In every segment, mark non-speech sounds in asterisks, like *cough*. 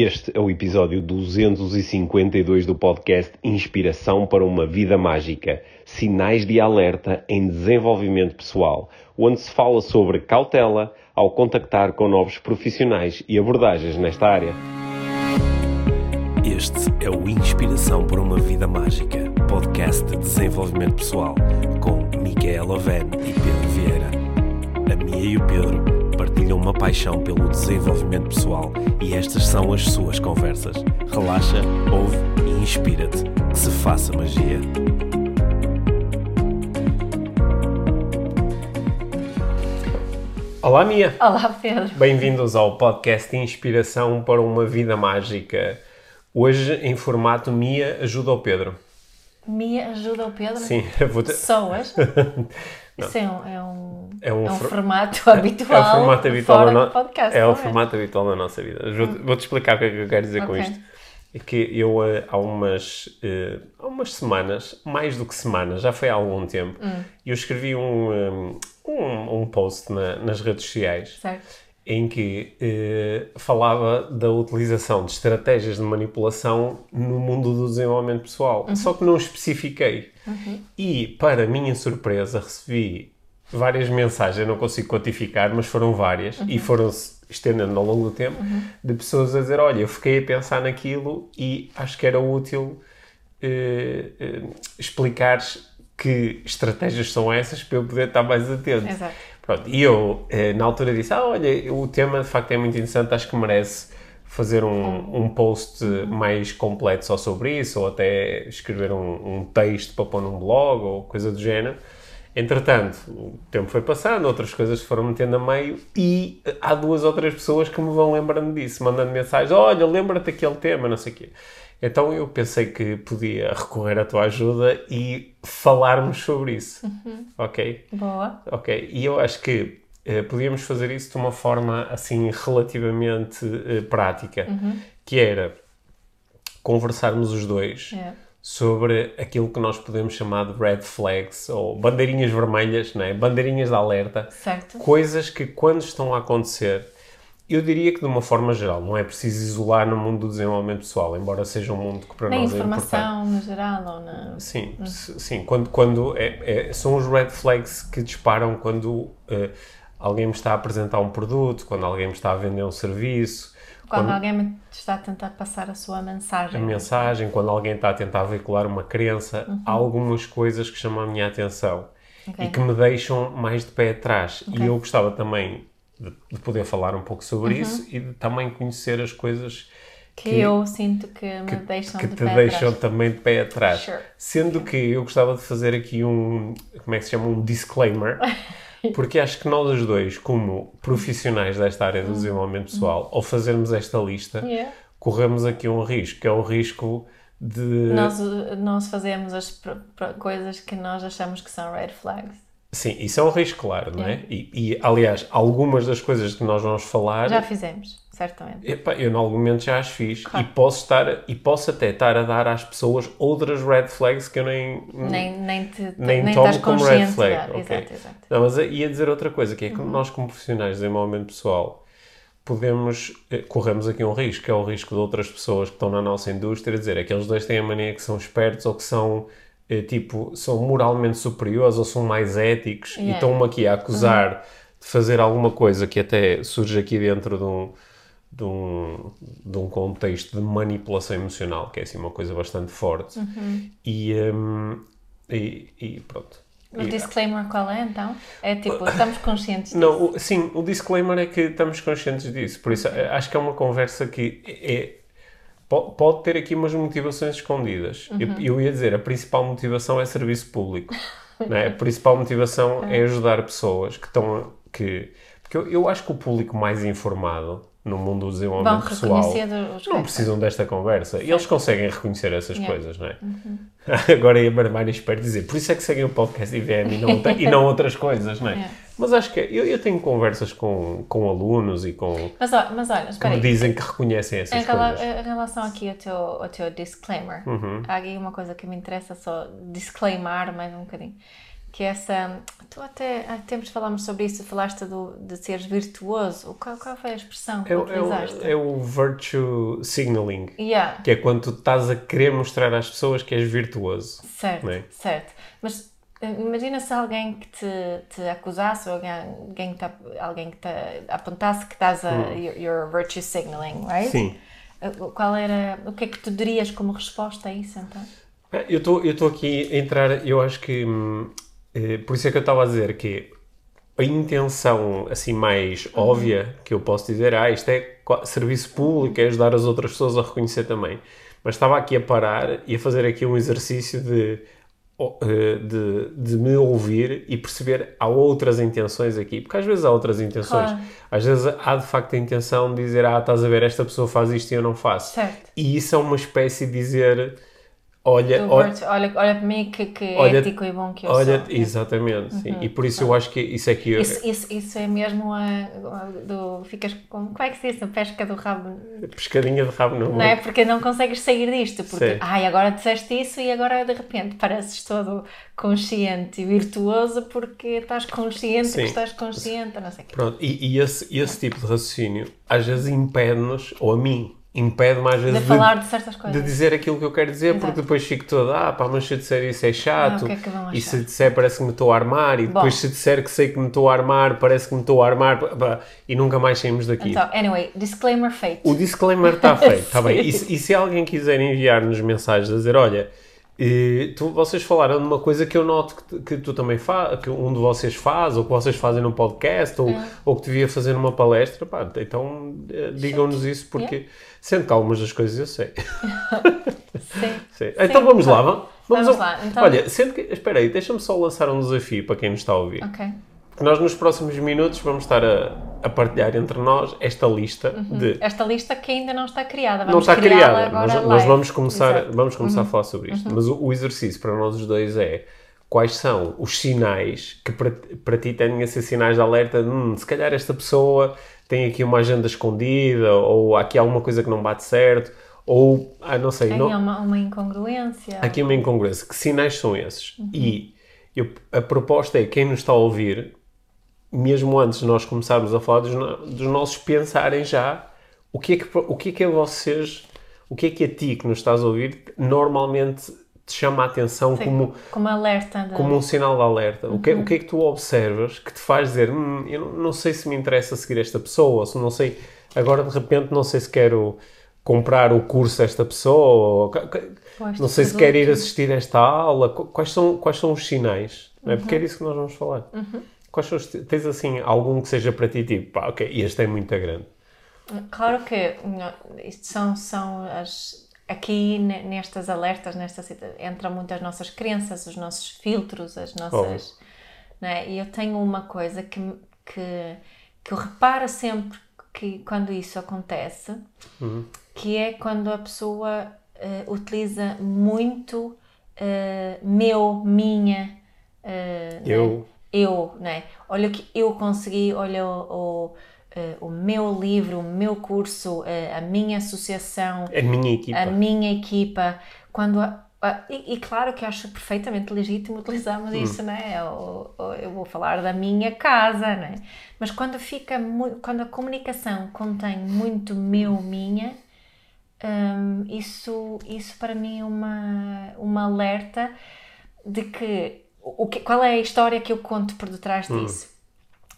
Este é o episódio 252 do podcast Inspiração para uma Vida Mágica Sinais de Alerta em Desenvolvimento Pessoal, onde se fala sobre cautela ao contactar com novos profissionais e abordagens nesta área. Este é o Inspiração para uma Vida Mágica, podcast de desenvolvimento pessoal, com Micaela Oven e Pedro Vieira. A Mia e o Pedro partilham uma paixão pelo desenvolvimento pessoal e estas são as suas conversas. Relaxa, ouve e inspira-te. Que se faça magia. Olá, Mia! Olá, Pedro. Bem-vindos ao podcast Inspiração para uma Vida Mágica. Hoje, em formato Mia ajuda o Pedro. Mia ajuda o Pedro? Sim, vou te... Pessoas? *laughs* Isso é um, é um, É um é um for- formato habitual. É o formato habitual da no- podcast. É o formato habitual da nossa vida. Vou- Vou-te explicar o que é que eu quero dizer com Ok. isto. É que eu eh, há umas, eh, há umas semanas, mais do que semanas, já foi há algum tempo, Hum. eu escrevi um, eh, um, um post na- nas redes sociais Certo. Em que eh, falava da utilização de estratégias de manipulação no mundo do desenvolvimento pessoal. Uhum. Só que não especifiquei. E, para minha surpresa, recebi várias mensagens, não consigo quantificar, mas foram várias, Uhum. e foram-se estendendo ao longo do tempo, de pessoas a dizer, olha, eu fiquei a pensar naquilo e acho que era útil eh, eh, explicares que estratégias são essas para eu poder estar mais atento. Exato. Pronto, e eu, eh, na altura, disse: Ah, olha, o tema de facto é muito interessante, acho que merece fazer um, um post mais completo só sobre isso, ou até escrever um, um texto para pôr num blog, ou coisa do género. Entretanto, o tempo foi passando, outras coisas foram metendo a meio, e eh, há duas ou três pessoas que me vão lembrando disso, mandando mensagens: Olha, lembra-te daquele tema, não sei o quê. Então eu pensei que podia recorrer à tua ajuda e falarmos sobre isso. Ok? Boa. Ok, e eu acho que eh, podíamos fazer isso de uma forma assim relativamente eh, prática, que era conversarmos os dois É. sobre aquilo que nós podemos chamar de red flags ou bandeirinhas vermelhas, não é? bandeirinhas de alerta, Certo. coisas que quando estão a acontecer, eu diria que de uma forma geral, não é preciso isolar no mundo do desenvolvimento pessoal, embora seja um mundo que para Na nós é importante. informação, no geral, ou na... Sim, s- sim. Quando, quando é, é- são os red flags que disparam quando eh, alguém me está a apresentar um produto, quando alguém me está a vender um serviço, Quando quando alguém me está a tentar passar a sua a mensagem. mensagem, quando alguém está a tentar veicular uma crença, há algumas coisas que chamam a minha atenção Ok. e que me deixam mais de pé atrás. Ok. E eu gostava também de, de poder falar um pouco sobre isso e de também conhecer as coisas Que, eu sinto que me deixam que de te deixam atrás. também de pé atrás. Sure. Sendo que eu gostava de fazer aqui um, como é que se chama, um disclaimer, *laughs* porque acho que nós os dois, como profissionais desta área do desenvolvimento pessoal, ao fazermos esta lista, Yeah. corremos aqui um risco, que é o risco de... Nós, nós fazemos as coisas que nós achamos que são red flags. Sim, isso é um risco, claro, não é? E, e, aliás, algumas das coisas que nós vamos falar... Já fizemos, certamente. Epá, eu, em algum momento, já as fiz Claro. e posso estar e posso até estar a dar às pessoas outras red flags que eu nem Nem, nem, te, nem, nem tomo como red flag. yeah, ok. Exato, exato. Não, mas ia dizer outra coisa, que é Uhum. que nós, como profissionais de desenvolvimento pessoal, podemos, eh, corremos aqui um risco, que é o risco de outras pessoas que estão na nossa indústria dizer aqueles dois têm a mania que são espertos ou que são, tipo, são moralmente superiores ou são mais éticos e Yeah. estão-me aqui a acusar de fazer alguma coisa que até surge aqui dentro de um, de um, de um contexto de manipulação emocional, que é assim uma coisa bastante forte. Uhum. E, hum, e, e pronto. O E- disclaimer qual é então? É tipo, estamos conscientes disso. não, o- sim, o disclaimer é que estamos conscientes disso, por isso eh, acho que é uma conversa que é, é- pode ter aqui umas motivações escondidas. Eu, eu ia dizer, a principal motivação é serviço público. *laughs* não é? A principal motivação é ajudar pessoas que estão. Que, porque eu, eu acho que o público mais informado no mundo do desenvolvimento pessoal reconhecer os não precisam desta conversa. E eles conseguem reconhecer essas Yeah. coisas, não é? *laughs* Agora ia Barbara espero dizer, por isso é que seguem o podcast IVM e não, e não outras coisas, não é? *laughs* Yeah. Mas acho que eu, eu tenho conversas com, com alunos e com Mas, mas olha, que me dizem que reconhecem essas Em, coisas. Uhum. em relação aqui ao teu, ao teu disclaimer, há aqui uma coisa que me interessa só disclaimar mais um bocadinho, que essa. Tu até há tempos falámos sobre isso, falaste do, de seres virtuoso. Qual, qual foi a expressão que É, o- é, utilizaste? o, é o virtue signaling, Yeah, que é quando tu estás a querer mostrar às pessoas que és virtuoso. certo, é? certo. Mas imagina se alguém que te, te acusasse ou alguém, alguém, que te, alguém que te apontasse que estás a. Your, your virtue signaling, right? Hum. Sim. Eh, Qual era. O que é que tu dirias como resposta a isso então? É, Eu estou eu aqui a entrar, eu acho que. hum, eh, por isso é que eu estava a dizer que a intenção assim mais óbvia que eu posso dizer, ah, isto é serviço público, é ajudar as outras pessoas a reconhecer também. Mas estava aqui a parar e a fazer aqui um exercício de, de, de me ouvir e perceber há outras intenções aqui, porque às vezes há outras intenções. Claro. Às vezes há de facto a intenção de dizer, ah, estás a ver, esta pessoa faz isto e eu não faço. Certo. E isso é uma espécie de dizer, olha, olha, olha, olha para mim que, que Olha- ético e bom que eu olha, sou. exatamente, sim. E por isso eu acho que isso é que eu, Isso, isso, isso é mesmo a, a- do. Ficas com. Como é que se diz? Pesca do rabo. pescadinha de rabo no Não é? Porque não consegues sair disto. Porque, Sim. ai, agora disseste isso e agora de repente pareces todo consciente e virtuoso porque estás consciente Sim. que estás consciente, não sei o quê. Pronto, e, e esse, esse tipo de raciocínio às vezes impede-nos, ou a mim, impede-me às De vezes falar de certas coisas. de dizer aquilo que eu quero dizer, porque Exato. depois fico toda, ah, pá, mas se eu disser isso é chato, Ah, é e se disser parece que me estou a armar, e Bom. depois se disser que sei que me estou a armar, parece que me estou a armar, pá, e nunca mais saímos daqui. Então, anyway, disclaimer feito. O disclaimer está *laughs* feito, está bem. E, e se alguém quiser enviar-nos mensagens a dizer, olha, eh, tu- vocês falaram de uma coisa que eu noto que, tu- que tu também faz, que um de vocês faz, ou que vocês fazem num podcast, ou, ou que devia fazer numa palestra, pá, então eh, digam-nos isso, porque sendo que algumas das coisas eu sei. *laughs* Sim. *laughs* Sim. Então vamos lá, vamos, Vamos a- lá, então- Olha, sendo que, espera aí, deixa-me só lançar um desafio para quem nos está a ouvir. Ok. Nós nos próximos minutos vamos estar a, a partilhar entre nós esta lista Uhum. de Esta lista que ainda não está criada. Vamos não está criada. Agora Nós, nós vamos começar, Exato. Uhum. vamos começar a falar sobre isto. Mas o, o exercício para nós os dois é quais são os sinais que para, para ti tendem a ser sinais de alerta. Hum, se calhar esta pessoa tem aqui uma agenda escondida, ou há aqui alguma coisa que não bate certo, ou ah, não sei, Tem não, uma, uma incongruência. aqui uma incongruência. Que sinais são esses? Uhum. E eu- a proposta é quem nos está a ouvir, mesmo antes de nós começarmos a falar dos, dos nossos pensarem já o que é que o que é que a vocês, o que é que a ti que nos estás a ouvir normalmente te chama a atenção como como alerta. De... como um sinal de alerta. O, que, Uhum. o que é que tu observas que te faz dizer hum, eu não, não sei se me interessa seguir esta pessoa, se não sei, agora de repente não sei se quero comprar o curso desta pessoa, ou, não sei se quero ir assistir esta aula. Qu- Quais são, quais são os sinais? Não é? Porque Uhum. é disso que nós vamos falar. Quais são os, tens assim algum que seja para ti tipo, pá, ok, este é muito grande. Claro que não, isto são, são as. Aqui ne- nestas alertas, nesta entram muitas nossas crenças, os nossos filtros, as nossas. não é? E eu tenho uma coisa que, que, que eu reparo sempre que quando isso acontece, que é quando a pessoa eh, utiliza muito eh, meu, minha, eh, né? Eu. eu, né? Olha o que eu consegui, olha o, o, eh, o meu livro, o meu curso, eh, a minha associação, É a minha equipa. a minha equipa, quando a- e, e claro que eu acho perfeitamente legítimo *laughs* utilizarmos isso, né? Ou- ou eu vou falar da minha casa, né? Mas quando fica quando a comunicação contém muito meu, minha, hum, isso, isso para mim é uma, uma alerta de que, o que qual é a história que eu conto por detrás disso?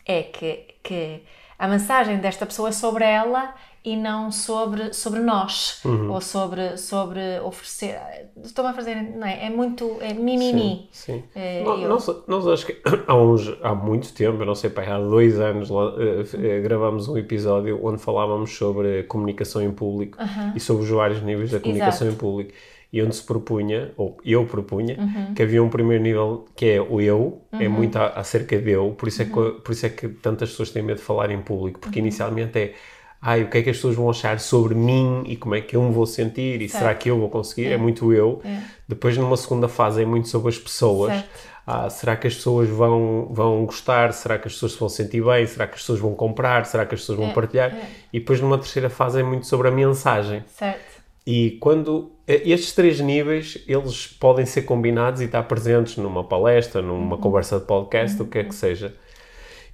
É que, que a mensagem desta pessoa é sobre ela e não sobre, sobre nós ou sobre, sobre oferecer. Estou-me a fazer, não é? É muito. É mimimi. Sim. É, Nós, eu- nós, nós acho que *coughs* há, uns, há muito tempo, eu não sei, pá, há dois anos, lá, eh, eh, gravámos um episódio onde falávamos sobre comunicação em público e sobre os vários níveis da comunicação Exato. em público. E onde se propunha, ou eu propunha, Uhum. que havia um primeiro nível que é o eu, é muito a- acerca de eu, por isso, é Uhum. que, por isso é que tantas pessoas têm medo de falar em público, porque inicialmente é ai, o que é que as pessoas vão achar sobre mim e como é que eu me vou sentir e será Certo. que eu vou conseguir? É, muito eu. É. Depois, numa segunda fase, é muito sobre as pessoas. Ah, será que as pessoas vão, vão gostar? Será que as pessoas se vão sentir bem? Será que as pessoas vão comprar? Será que as pessoas vão É, partilhar? é. E depois, numa terceira fase, é muito sobre a mensagem. Certo. E quando eh, estes três níveis, eles podem ser combinados e estar presentes numa palestra, numa Uhum. conversa de podcast, o que é que seja.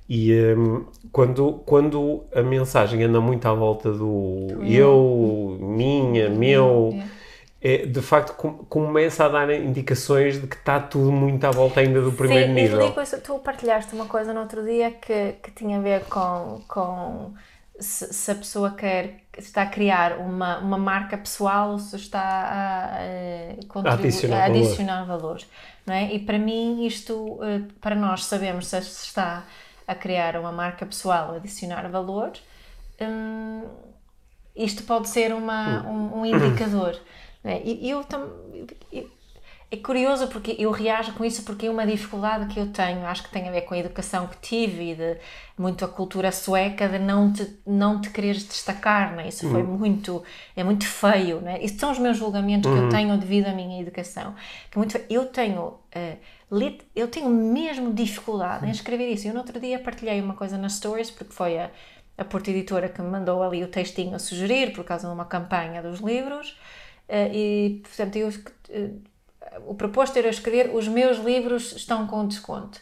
E hum, quando, quando a mensagem anda muito à volta do eu, minha, meu, é, de facto com- começa a dar indicações de que está tudo muito à volta ainda do primeiro Sim, nível. tu partilhaste uma coisa no outro dia que, que tinha a ver com, com se, se a pessoa quer está a criar uma, uma marca pessoal ou se está a, eh, contribu- Adicionar a valor. adicionar valores. Não é? E para mim, isto, eh, para nós sabermos se está a criar uma marca pessoal ou adicionar valor, hum, isto pode ser uma, um, um indicador. não é? E eu também. É curioso porque eu reajo com isso porque é uma dificuldade que eu tenho, acho que tem a ver com a educação que tive e de muito a cultura sueca de não te, não te quereres destacar, não é? Isso foi muito, é muito feio, não é? Isso são os meus julgamentos que eu tenho devido à minha educação. Que é muito feio. Eu tenho, lit- eu tenho mesmo dificuldade em escrever isso. Eu no outro dia partilhei uma coisa nas stories porque foi a, a Porta Editora que me mandou ali o textinho a sugerir por causa de uma campanha dos livros eh, e, portanto, eu eh, o proposto era escrever os meus livros estão com desconto.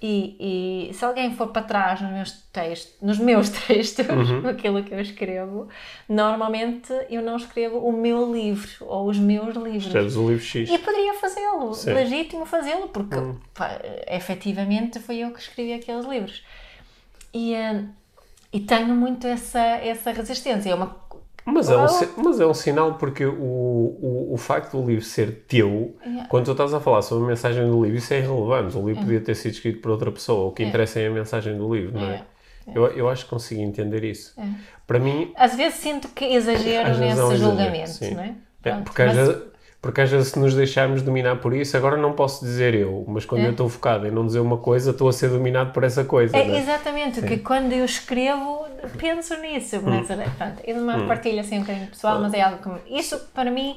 E, e se alguém for para trás nos meus textos, nos meus *laughs* textos, naquilo que eu escrevo, normalmente eu não escrevo o meu livro ou os meus livros. Escreves o livro X. E poderia fazê-lo, legítimo fazê-lo, porque pá, efetivamente foi eu que escrevi aqueles livros. E, eh, e tenho muito essa, essa resistência. É uma Mas é, um, mas é um sinal porque o, o, o facto do livro ser teu, Yeah. quando tu estás a falar sobre a mensagem do livro, isso é irrelevante. O livro podia ter sido escrito por outra pessoa. O que interessa é a mensagem do livro, não é? Eu, eu acho que consigo entender isso. Para mim, Às vezes sinto que exagero nesse é julgamento, sim. não é? É, Pronto, porque, às mas- vezes, porque às vezes se nos deixarmos dominar por isso, agora não posso dizer eu, mas quando É. eu estou focado em não dizer uma coisa, estou a ser dominado por essa coisa. É, não é? exatamente, que quando eu escrevo, penso nisso. Mas, Hum. pronto, é uma partilha assim um bocadinho pessoal, mas é algo que. Isso, para mim,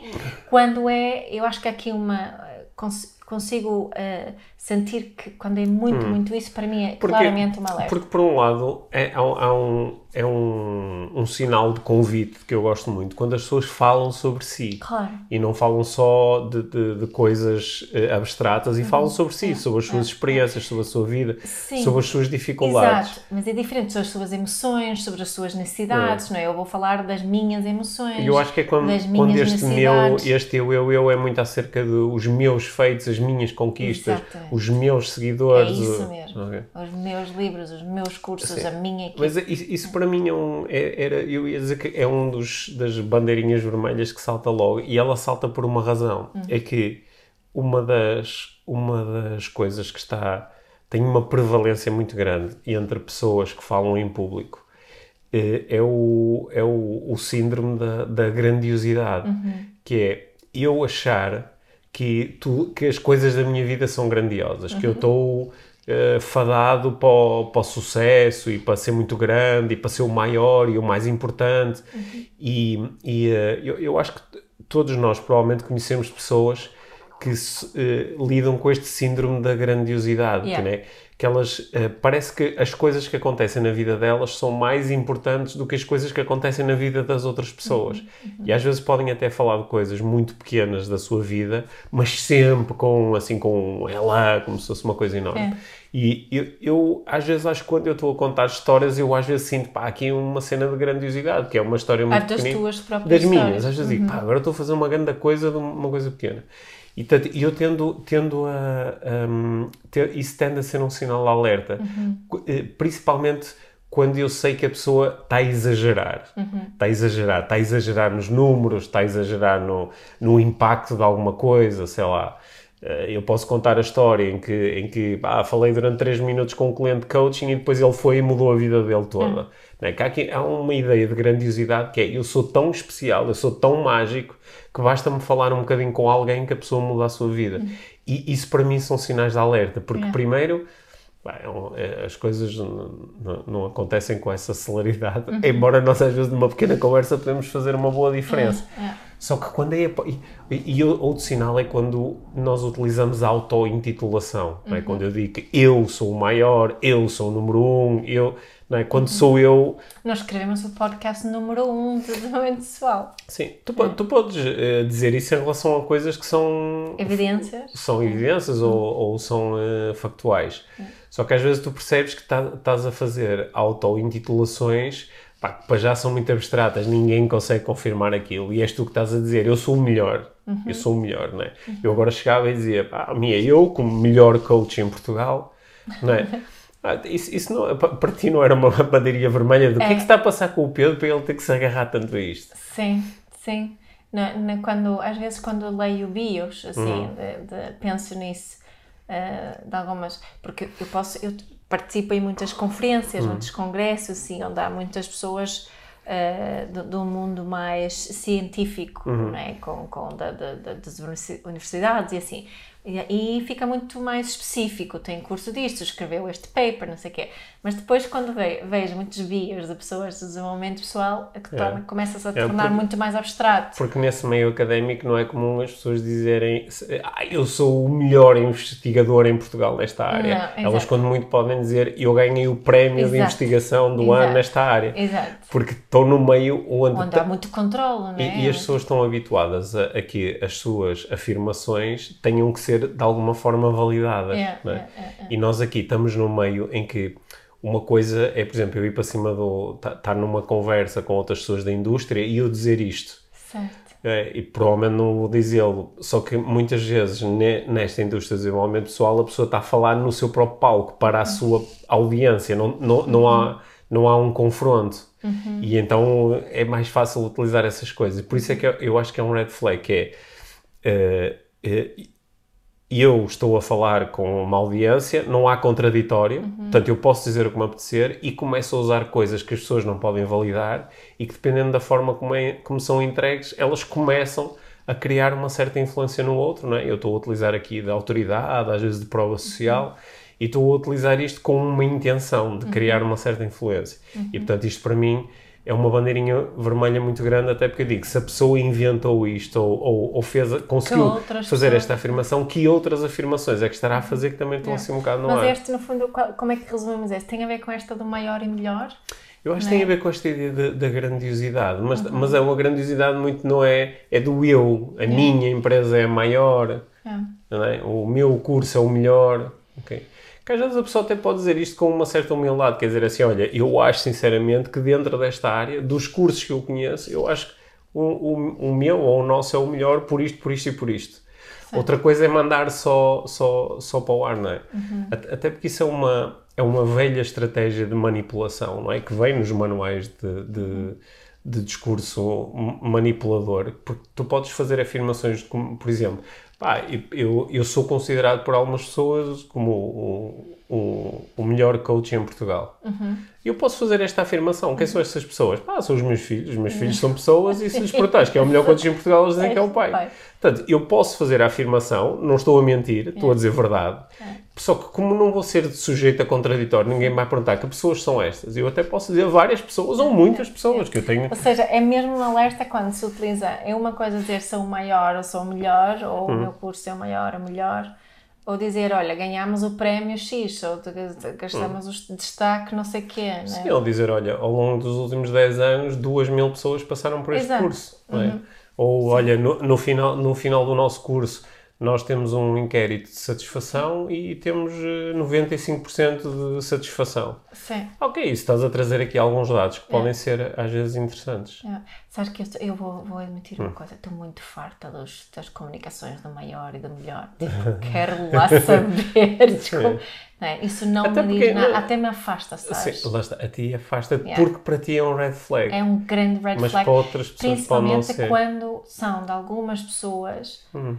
quando é. Eu acho que aqui uma. cons- consigo eh, sentir que quando é muito, muito isso, para mim é Porque- claramente uma alerta. Porque, por um lado, é, há, um- há um, é um, um sinal de convite que eu gosto muito, quando as pessoas falam sobre si. Claro. E não falam só de, de, de coisas eh, abstratas, e falam sobre si, sobre as suas experiências, sobre a sua vida, Uhum. Sim. sobre as suas dificuldades. Exato, mas é diferente sobre as suas emoções, sobre as suas necessidades, não é? Eu vou falar das minhas emoções. E eu acho que é quando, quando este meu, este eu, eu, eu é muito acerca dos meus feitos, as minhas conquistas, Exatamente. Os meus É seguidores. isso o- mesmo. Ok. Os meus livros, os meus cursos, Sim. a minha equipe. Mas isso, isso para mim é um, é- era, eu ia dizer que é um dos, das bandeirinhas vermelhas que salta logo, e ela salta por uma razão, Uhum. é que uma das, uma das coisas que está, tem uma prevalência muito grande entre pessoas que falam em público, eh, é o, é o, o síndrome da, da grandiosidade, que é eu achar que, tu, que as coisas da minha vida são grandiosas, que eu estou eh, fadado para o, para o sucesso e para ser muito grande e para ser o maior e o mais importante. E, e, eh, eu, eu acho que todos nós provavelmente conhecemos pessoas que eh, lidam com este síndrome da grandiosidade, Yeah. né? Que elas eh, parece que as coisas que acontecem na vida delas são mais importantes do que as coisas que acontecem na vida das outras pessoas. E às vezes podem até falar de coisas muito pequenas da sua vida, mas sempre com assim com ela como se fosse uma coisa enorme. É. E eu, eu, às vezes acho que quando eu estou a contar histórias, eu às vezes sinto pá, aqui uma cena de grandiosidade, que é uma história muito Ah, das tuas próprias Das minhas. Uhum. às vezes digo, pá, agora estou a fazer uma grande coisa de uma coisa pequena. E eu tendo, tendo a. um, ter- isso tende a ser um sinal de alerta. Uhum. Eh, Principalmente quando eu sei que a pessoa está a exagerar. Uhum. Está a exagerar. Está a exagerar nos números, está a exagerar no, no impacto de alguma coisa, sei lá. Eh, Eu posso contar a história em que, em que pá, falei durante 3 minutos com um cliente de coaching e depois ele foi e mudou a vida dele toda. Não é? Que há, aqui- há uma ideia de grandiosidade que é eu sou tão especial, eu sou tão mágico que basta-me falar um bocadinho com alguém que a pessoa muda a sua vida. E isso para mim são sinais de alerta, porque Yeah. primeiro Bem, é é- as coisas não, não- acontecem com essa celeridade, embora nós às vezes numa pequena conversa podemos fazer uma boa diferença. É. Só que quando é. E, e outro sinal é quando nós utilizamos a auto-intitulação. não é? Quando eu digo que eu sou o maior, eu sou o número um, eu. Não é? Quando sou eu. Nós escrevemos o podcast número 1 um de desenvolvimento pessoal. Sim, tu, po- tu podes eh, dizer isso em relação a coisas que são. Evidências. São evidências ou, ou são eh, factuais. Só que às vezes tu percebes que tá- estás a fazer auto-intitulações pá, que para já são muito abstratas, ninguém consegue confirmar aquilo. E és tu que estás a dizer, eu sou o melhor. Eu sou o melhor, não é? Eu agora chegava e dizia, pá, Mia, eu como melhor coach em Portugal, não é? *laughs* Ah, isso, isso não, pa- para ti não era uma *laughs* bandeirinha vermelha do que é que está a passar com o Pedro para ele ter que se agarrar tanto a isto? Sim, sim. Na, na- quando, às vezes quando leio bios, assim, de- de- penso nisso, eh, de algumas, porque eu posso, eu participo em muitas conferências, muitos congressos, assim, onde há muitas pessoas eh, do, do mundo mais científico, né, com, com da, da- da- das universi- universidades e assim. E, e fica muito mais específico, tem curso disto, escreveu este paper, não sei o quê. Mas depois, quando ve- vejo muitos bios de pessoas de desenvolvimento pessoal, é que torna- começa-se a É, tornar porque- muito mais abstrato. Porque nesse meio académico não é comum as pessoas dizerem ah, eu sou o melhor investigador em Portugal nesta área. Não, Elas, quando muito, podem dizer eu ganhei o prémio de Exato. investigação do Exato. ano nesta área. Exato. Porque estão no meio onde. Onde há muito controle, não é? e, e as pessoas estão habituadas a, a que as suas afirmações tenham que ser de alguma forma validadas. É, não é? é, é, E nós aqui estamos num meio em que uma coisa é, por exemplo, eu ir para cima do. estar numa conversa com outras pessoas da indústria e eu dizer isto. Certo. É, e provavelmente não vou dizê-lo. Só que muitas vezes ne- nesta indústria de desenvolvimento pessoal a pessoa está a falar no seu próprio palco para a sua audiência, não, não, não, há, não há um confronto. E então é mais fácil utilizar essas coisas. Por isso é que eu, eu acho que é um red flag, que é eh, eu estou a falar com uma audiência, não há contraditório, portanto eu posso dizer o que me apetecer e começo a usar coisas que as pessoas não podem validar e que dependendo da forma como, é, como são entregues, elas começam a criar uma certa influência no outro, não é? Eu estou a utilizar aqui de autoridade, às vezes de prova social, e estou a utilizar isto com uma intenção de criar uma certa influência. E portanto isto para mim é uma bandeirinha vermelha muito grande, até porque eu digo, se a pessoa inventou isto ou, ou, ou fez, conseguiu fazer esta afirmação, que outras afirmações é que estará a fazer que também estão assim um bocado no Mas ar? este, no fundo, como é que resumimos este? Tem a ver com esta do maior e melhor? Eu acho que não tem é? a ver com esta ideia de- da grandiosidade, mas, Uhum. mas é uma grandiosidade muito, não é, é do eu, a minha empresa é a maior, É. é? o meu curso é o melhor? Que às vezes a pessoa até pode dizer isto com uma certa humildade, quer dizer assim, olha, eu acho sinceramente que dentro desta área, dos cursos que eu conheço, eu acho que o, o, o meu ou o nosso é o melhor por isto, por isto e por isto. Outra coisa é mandar só, só, só para o ar, não é? Até até porque isso é uma, é uma velha estratégia de manipulação, não é? Que vem nos manuais de, de, de discurso manipulador, porque tu podes fazer afirmações como, por exemplo, pá, eu, eu sou considerado por algumas pessoas como o, o, melhor coach em Portugal. E eu posso fazer esta afirmação. Quem são essas pessoas? Pá, são os meus filhos. Os meus filhos são pessoas e se lhes perguntares que é o melhor coach em Portugal, eles dizem que é o pai. Pai. Portanto, eu posso fazer a afirmação, não estou a mentir, estou a dizer verdade. Só que como não vou ser sujeito a contraditório, ninguém vai perguntar que pessoas são estas. Eu até posso dizer várias pessoas ou muitas pessoas que eu tenho. Ou seja, é mesmo um alerta quando se utiliza. É uma coisa dizer sou o maior ou sou o melhor, ou Hum. o meu curso é o maior ou melhor, ou dizer, olha, ganhámos o prémio X, ou de- gastamos o destaque, não sei o quê. Né? Hum. Sim, ele dizer, olha, ao longo dos últimos 10 anos, duas mil pessoas passaram por este Exato. curso. é? Ou, olha, no, no final, no final do nosso curso, nós temos um inquérito de satisfação e temos eh, 95% de satisfação. Sim. Ok, isso estás a trazer aqui alguns dados que podem ser, às vezes, interessantes. É. Sabes que eu, eu vou, vou admitir Hum. uma coisa, estou muito farta dos, das comunicações do maior e do melhor. Tipo, *laughs* quero lá saber. desculpa. Não é? Isso não Até me diz nada, não- até me afasta, sabes? Sim, lá está. A ti afasta-te Yeah. porque para ti é um red flag. É um grande red Mas flag. para outras pessoas pode não Principalmente ser. quando são de algumas pessoas hum,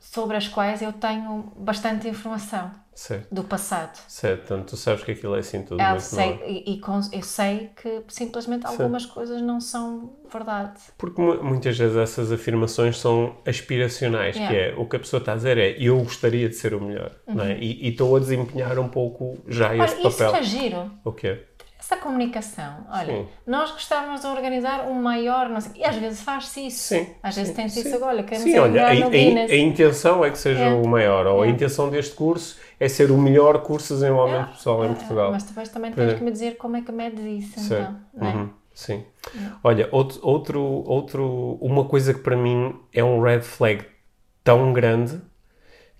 sobre as quais eu tenho bastante informação Certo, do passado. certo. Portanto, tu sabes que aquilo é assim tudo. Eu muito sei, é? e, e com- eu sei que simplesmente algumas coisas não são verdade. Porque mu- muitas vezes essas afirmações são aspiracionais, que Yeah. Uhum. é o que a pessoa está a dizer é eu gostaria de ser o melhor, não é? E e estou a desempenhar um pouco já Olha, esse isso papel. é giro. O quê? Essa comunicação. Olha, Sim. nós gostávamos de organizar um maior, não sei, e às vezes faz-se isso. Sim, Às vezes sim, tem-se sim. isso agora, queremos Sim, olha, a, a- a intenção é que seja É. o maior, ou a É. intenção deste curso é ser o melhor curso de desenvolvimento É, pessoal em é, Portugal. Mas depois também tens é. que me dizer como é que medes isso, Sei. então. é? Uhum, Sim. Olha, outro, outro, outro, uma coisa que para mim é um red flag tão grande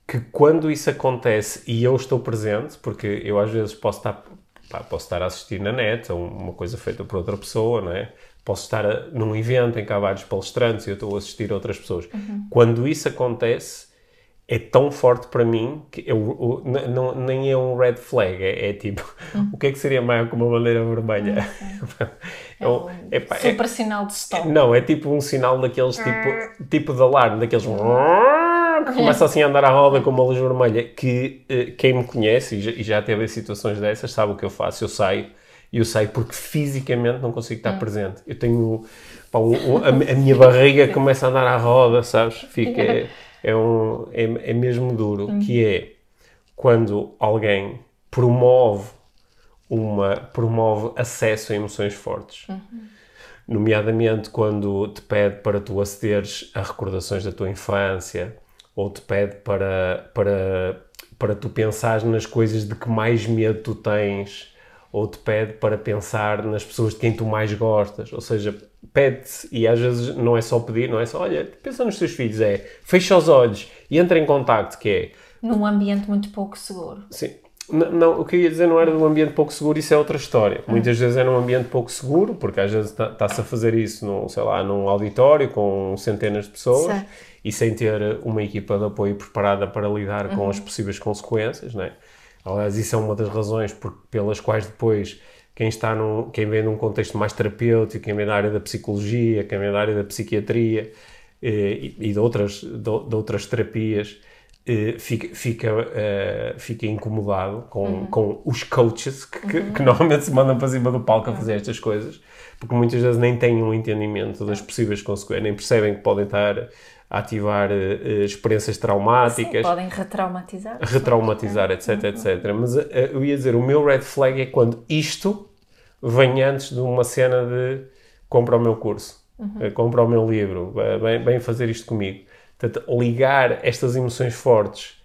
que quando isso acontece e eu estou presente, porque eu às vezes posso estar, pá, posso estar a assistir na net a uma coisa feita por outra pessoa, não é? Posso estar a- num evento em que há vários palestrantes e eu estou a assistir a outras pessoas. Quando isso acontece, é tão forte para mim que eu, n- não, nem é um red flag, é, é tipo, *laughs* o que é que seria maior que uma bandeira vermelha? *laughs* É um- é pá, é- Super sinal de stop. não, é tipo um sinal daqueles tipo, tipo de alarme, daqueles que começa assim a andar à roda com uma luz vermelha. Que eh, quem me conhece e já, e já teve situações dessas sabe o que eu faço. Eu saio e eu saio porque fisicamente não consigo estar presente. Eu tenho pá, um- um- a, a minha barriga começa a andar à roda, sabes? Fica, é, é, um, é, é mesmo duro. Que é quando alguém promove uma promove acesso a emoções fortes nomeadamente quando te pede para tu acederes a recordações da tua infância, ou te pede para, para, para tu pensares nas coisas de que mais medo tu tens, ou te pede para pensar nas pessoas de quem tu mais gostas, ou seja, pede-te, e às vezes não é só pedir, não é só, olha, pensa nos teus filhos, é, fecha os olhos e entra em contacto, que é, Num ambiente muito pouco seguro. Sim. N- Não, o que eu ia dizer não era de um ambiente pouco seguro, isso é outra história. Muitas vezes é num ambiente pouco seguro, porque às vezes está- está-se a fazer isso, num, sei lá, num auditório com centenas de pessoas Certo. E sem ter uma equipa de apoio preparada para lidar com as possíveis consequências, né? Aliás, isso é uma das razões por, pelas quais depois quem está num, quem vem num contexto mais terapêutico, quem vem da área da psicologia, quem vem da área da psiquiatria eh, e, e de, outras, de, de outras terapias, eh, fica, fica, eh, fica incomodado com, com os coaches que, que- que normalmente se mandam para cima do palco a fazer estas coisas, porque muitas vezes nem têm um entendimento das possíveis consequências, nem percebem que podem estar ativar eh, experiências Sim, traumáticas podem retraumatizar. retraumatizar, etc, etc. Mas eh, eu ia dizer, o meu red flag é quando isto vem antes de uma cena de compra o meu curso, eh, compra o meu livro, vem, vem fazer isto comigo. Portanto, ligar estas emoções fortes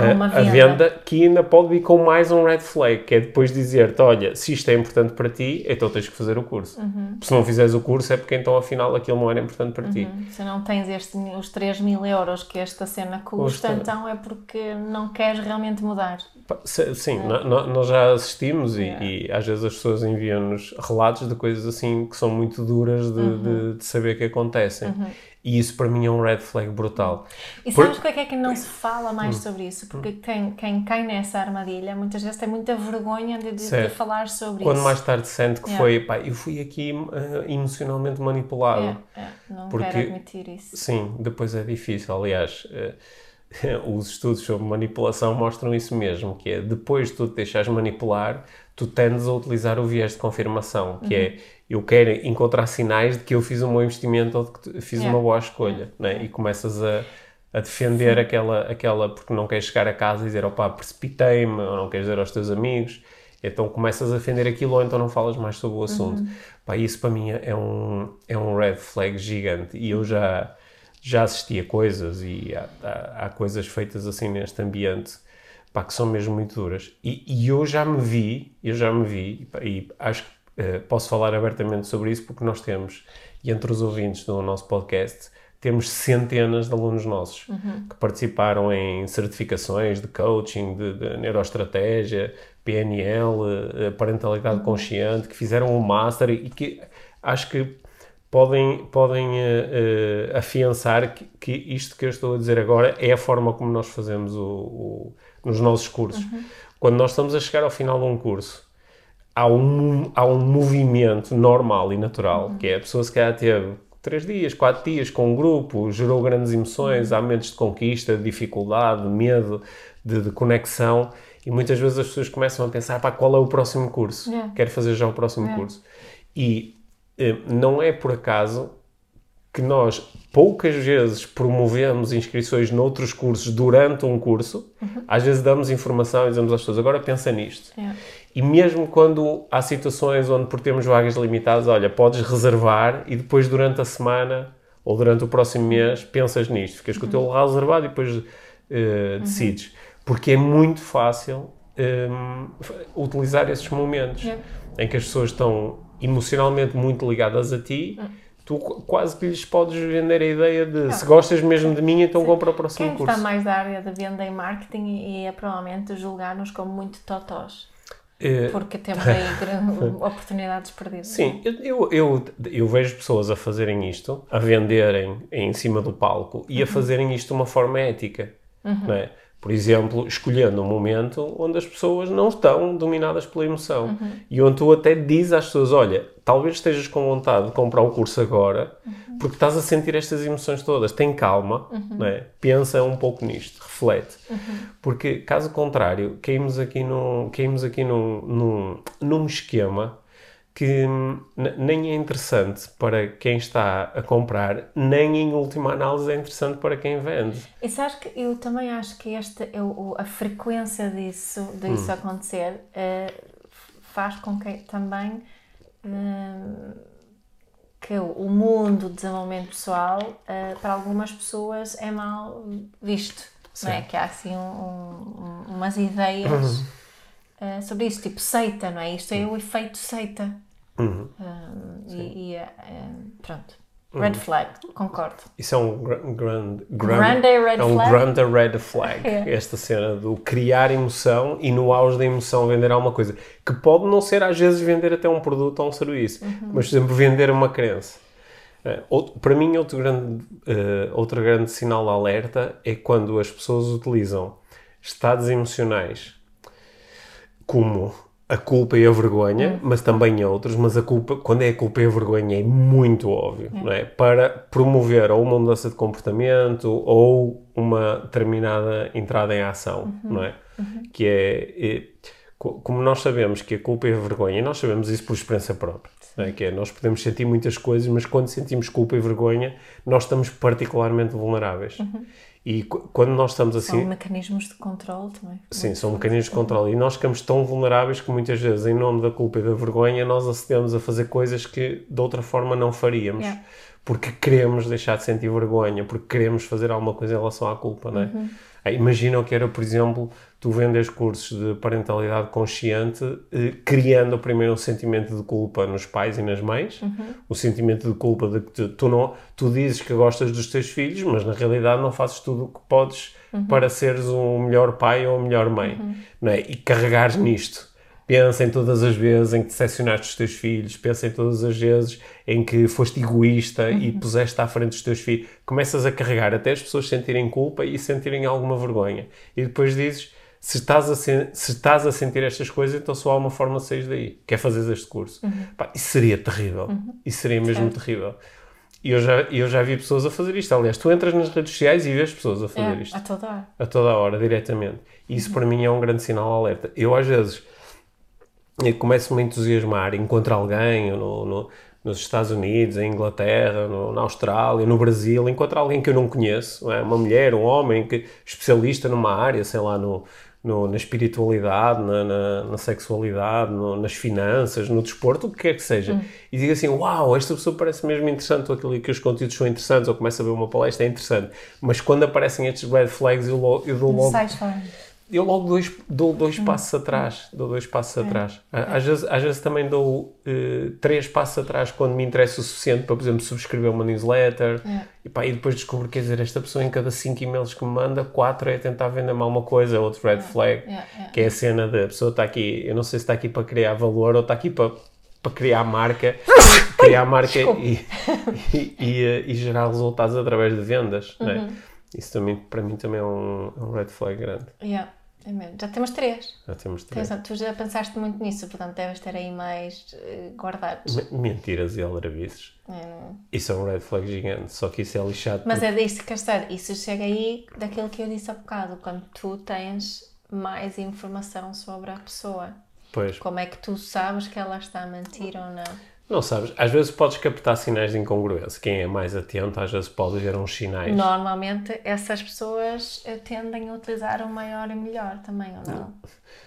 A a, venda. que ainda pode vir com mais um red flag, que é depois dizer-te, olha, se isto é importante para ti, então tens que fazer o curso. Se não fizeres o curso é porque então afinal aquilo não era importante para ti. Se não tens este, os 3 mil euros que esta cena custa, Custa. então é porque não queres realmente mudar. Sim, no- nós já assistimos e, e às vezes as pessoas enviam-nos relatos de coisas assim que são muito duras de, de- de saber que acontecem. E isso para mim é um red flag brutal. E Por- sabes porque é que não se fala mais sobre isso? Porque quem, quem cai nessa armadilha muitas vezes tem muita vergonha de, de- de falar sobre Quando isso. mais tarde sente que Yeah. foi, pá, eu fui aqui eh, emocionalmente manipulado. É, é, não Porque- quero admitir isso. Sim, depois é difícil. Aliás, eh, *laughs* os estudos sobre manipulação mostram isso mesmo, que é depois de tu te deixares manipular, tu tendes a utilizar o viés de confirmação, que é eu quero encontrar sinais de que eu fiz um bom investimento ou de que fiz Yeah. uma boa escolha, né? e começas a, a defender aquela, aquela, porque não queres chegar a casa e dizer, opá, precipitei-me, ou não queres dizer aos teus amigos, então começas a defender aquilo ou então não falas mais sobre o assunto. Pá, isso para mim é um, é um red flag gigante e eu já, já assisti a coisas e há, há, há coisas feitas assim neste ambiente pá, que são mesmo muito duras. E, e eu já me vi, eu já me vi, e, e acho que eh, posso falar abertamente sobre isso porque nós temos, e entre os ouvintes do nosso podcast, temos centenas de alunos nossos que participaram em certificações de coaching, de, de neuroestratégia, PNL, eh, parentalidade consciente, que fizeram o master e que acho que podem, podem eh, eh, afiançar que, que isto que eu estou a dizer agora é a forma como nós fazemos o, o- nos nossos cursos. Quando nós estamos a chegar ao final de um curso, há um, há um movimento normal e natural, que é a pessoa se calhar teve três dias, quatro dias com um grupo, gerou grandes emoções, há momentos de conquista, de dificuldade, de medo, de, de conexão, e muitas vezes as pessoas começam a pensar, pá, qual é o próximo curso? Yeah. Quero fazer já o próximo curso. E eh, não é por acaso que nós poucas vezes promovemos inscrições noutros cursos durante um curso, às vezes damos informação e dizemos às pessoas, agora pensa nisto. É. E mesmo quando há situações onde por termos vagas limitadas, olha, podes reservar e depois durante a semana ou durante o próximo mês pensas nisto, ficas com o teu lugar reservado e depois uh, decides. Porque é muito fácil um, utilizar esses momentos Yeah. em que as pessoas estão emocionalmente muito ligadas a ti. Tu qu- quase que lhes podes vender a ideia de se gostas mesmo de mim, então compra o próximo Quem curso. está mais da área de venda e marketing e é provavelmente julgar-nos como muito totós. Eh, Porque temos *laughs* aí gran- oportunidades perdidas. Sim, eu, eu, eu, vejo pessoas a fazerem isto, a venderem em cima do palco e a fazerem isto de uma forma ética. Não é? Por exemplo, escolhendo um momento onde as pessoas não estão dominadas pela emoção e onde tu até dizes às pessoas: Olha, talvez estejas com vontade de comprar o curso agora porque estás a sentir estas emoções todas. Tem calma, não é? pensa um pouco nisto, reflete. Porque, caso contrário, caímos aqui num, caímos aqui num, num, num esquema que hum, nem é interessante para quem está a comprar, nem em última análise é interessante para quem vende. E sabes que eu também acho que esta, é o- a frequência disso, disso acontecer eh, faz com que também eh, que o mundo do desenvolvimento pessoal eh, para algumas pessoas é mal visto. Não é? Que há assim um- um- umas ideias eh, sobre isso, tipo seita, não é? Isto é o efeito seita. Uhum. Um, e, e, eh, pronto. Red flag, concordo. Isso é um gra- grande, Grande red é um flag. grande red flag. *laughs* É. Esta cena do criar emoção e no auge da emoção vender alguma coisa. Que pode não ser às vezes vender até um produto ou um serviço, Uhum. mas por exemplo vender uma crença. Eh, outro- para mim, outro grande, eh, outro grande sinal de alerta é quando as pessoas utilizam estados emocionais como a culpa e a vergonha, mas também outros, mas a culpa, quando é a culpa e a vergonha é muito óbvio, não é? Para promover ou uma mudança de comportamento ou uma determinada entrada em ação, não é? Que é, é, co- como nós sabemos que a culpa e a vergonha, e nós sabemos isso por experiência própria, não é? que é, nós podemos sentir muitas coisas, mas quando sentimos culpa e vergonha, nós estamos particularmente vulneráveis. E qu- quando nós estamos assim... São mecanismos de controle também. Sim, são mecanismos de controle. E nós ficamos tão vulneráveis que muitas vezes, em nome da culpa e da vergonha, nós acedemos a fazer coisas que de outra forma não faríamos. Yeah. Porque queremos deixar de sentir vergonha, porque queremos fazer alguma coisa em relação à culpa, não é? Uhum. Ah, Imagina o que era, por exemplo, tu vendes cursos de parentalidade consciente, eh, criando primeiro um sentimento de culpa nos pais e nas mães, Uhum. o sentimento de culpa de que tu, tu não, tu dizes que gostas dos teus filhos, mas na realidade não fazes tudo o que podes Uhum. para seres um melhor pai ou melhor mãe, não é? E carregares nisto. Pensa em todas as vezes em que decepcionaste os teus filhos, pensa em todas as vezes em que foste egoísta e puseste à frente dos teus filhos. Começas a carregar até as pessoas sentirem culpa e sentirem alguma vergonha. E depois dizes, se estás a, se estás a sentir estas coisas, então só há uma forma de sair daí, que é fazer este curso. Pá, isso seria terrível. Isso seria mesmo terrível. E eu já, eu já vi pessoas a fazer isto. Aliás, tu entras nas redes sociais e vês pessoas a fazer É, isto a toda hora. a toda hora, diretamente. E isso para mim é um grande sinal alerta. Eu às vezes começo-me a entusiasmar, encontro alguém no, no- nos Estados Unidos, em Inglaterra, no- na Austrália, no Brasil, encontro alguém que eu não conheço, não é? uma mulher, um homem que especialista numa área, sei lá, no, no- na espiritualidade, na, na- na sexualidade, no- nas finanças, no desporto, o que quer que seja. E digo assim, uau, esta pessoa parece mesmo interessante, ou aquilo que os conteúdos são interessantes, ou começo a ver uma palestra, é interessante. Mas quando aparecem estes red flags, eu, lo- eu dou logo Sais fora. Eu logo dois, dou dois passos atrás. Dou dois passos atrás. À- Às, vezes, às vezes também dou eh, três passos atrás quando me interessa o suficiente para, por exemplo, subscrever uma newsletter. É. E, pá, e depois descubro, quer dizer, esta pessoa em cada cinco e-mails que me manda, quatro é tentar vender-me alguma coisa, outro red flag. é, é. Que é a cena da pessoa está aqui, eu não sei se está aqui para criar valor ou está aqui para, para criar marca, *laughs* criar marca e, e, e, eh, e gerar resultados através de vendas. Uhum. é? Isso também, para mim, também é um, é um red flag grande. Yeah, é mesmo. Já temos três. Já temos três. Tens- tu já pensaste muito nisso, portanto deves ter aí mais eh, guardados. Me- Mentiras e aldrabices. É, não- Isso é um red flag gigante, só que isso é lixado. Mas porque- é disso que dizer. Isso chega aí daquilo que eu disse há bocado, quando tu tens mais informação sobre a pessoa. Pois, Como é que tu sabes que ela está a mentir ou não? Não sabes, às vezes podes captar sinais de incongruência. Quem é mais atento, às vezes pode ver uns sinais. Normalmente essas pessoas tendem a utilizar o maior e melhor também, ou não?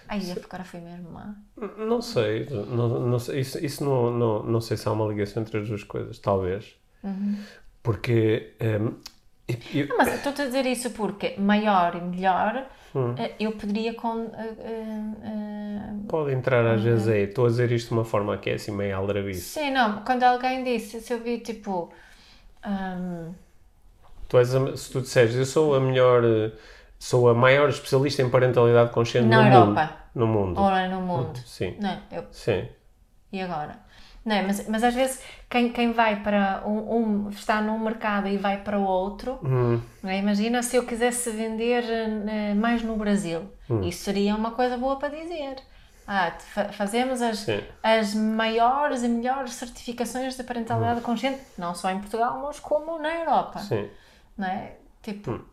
Ai, agora foi mesmo má. Não sei, não, não sei isso, isso não, não, não sei se há uma ligação entre as duas coisas, talvez. Porque. hum, eu- eu- Não, mas estou a dizer isso porque maior e melhor eh, eu poderia com. eh, eh, pode entrar às vezes aí. Estou a dizer isto de uma forma que é assim meio aldrabice. sim, não, quando alguém disse, se eu vi tipo. hum, Tu és a- se tu disseres, eu sou a melhor. Sou a maior especialista em parentalidade consciente Na no Europa. mundo. No mundo. Ora no mundo. Sim. Não, eu, Sim. e agora? Não, é? mas, mas às vezes quem, quem vai para um, um- está num mercado e vai para o outro, Hum. é? imagina se eu quisesse vender eh, mais no Brasil, Hum. isso seria uma coisa boa para dizer. Ah, fazemos as, Sim. as maiores e melhores certificações de parentalidade consciente, não só em Portugal, mas como na Europa. Hum. Sim. Não é? Tipo, Hum.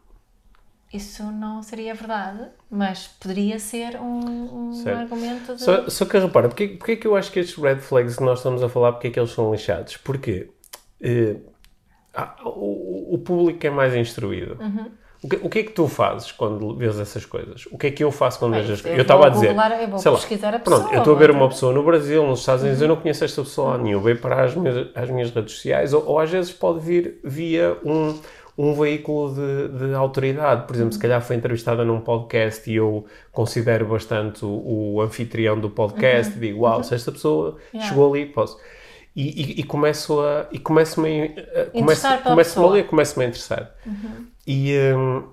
Isso não seria verdade, mas poderia ser um, um argumento de. Só, só que repara, porque, porque é que eu acho que estes red flags que nós estamos a falar, porque é que eles são lixados? Porque eh, ah, o, o público é mais instruído. Uhum. O, que, o que é que tu fazes quando vês essas coisas? O que é que eu faço quando Bem, vejo as eu coisas? Eu estava a dizer, googlar, eu sei lá, pesquisar a pronto, pessoa, eu estou a ver uma pessoa no Brasil, nos Estados Unidos, eu Uhum. não conheço esta pessoa lá nenhuma, veio para as minhas, as minhas redes sociais, ou, ou às vezes pode vir via um, um veículo de, de autoridade. Por exemplo, se calhar foi entrevistada num podcast e eu considero bastante o, o anfitrião do podcast e digo, uau, se esta pessoa Uhum. Yeah. chegou ali, posso. E, e, e começo a. E começo-me. Começo, pela começo-me a ler, começo-me a interessar. E. hum,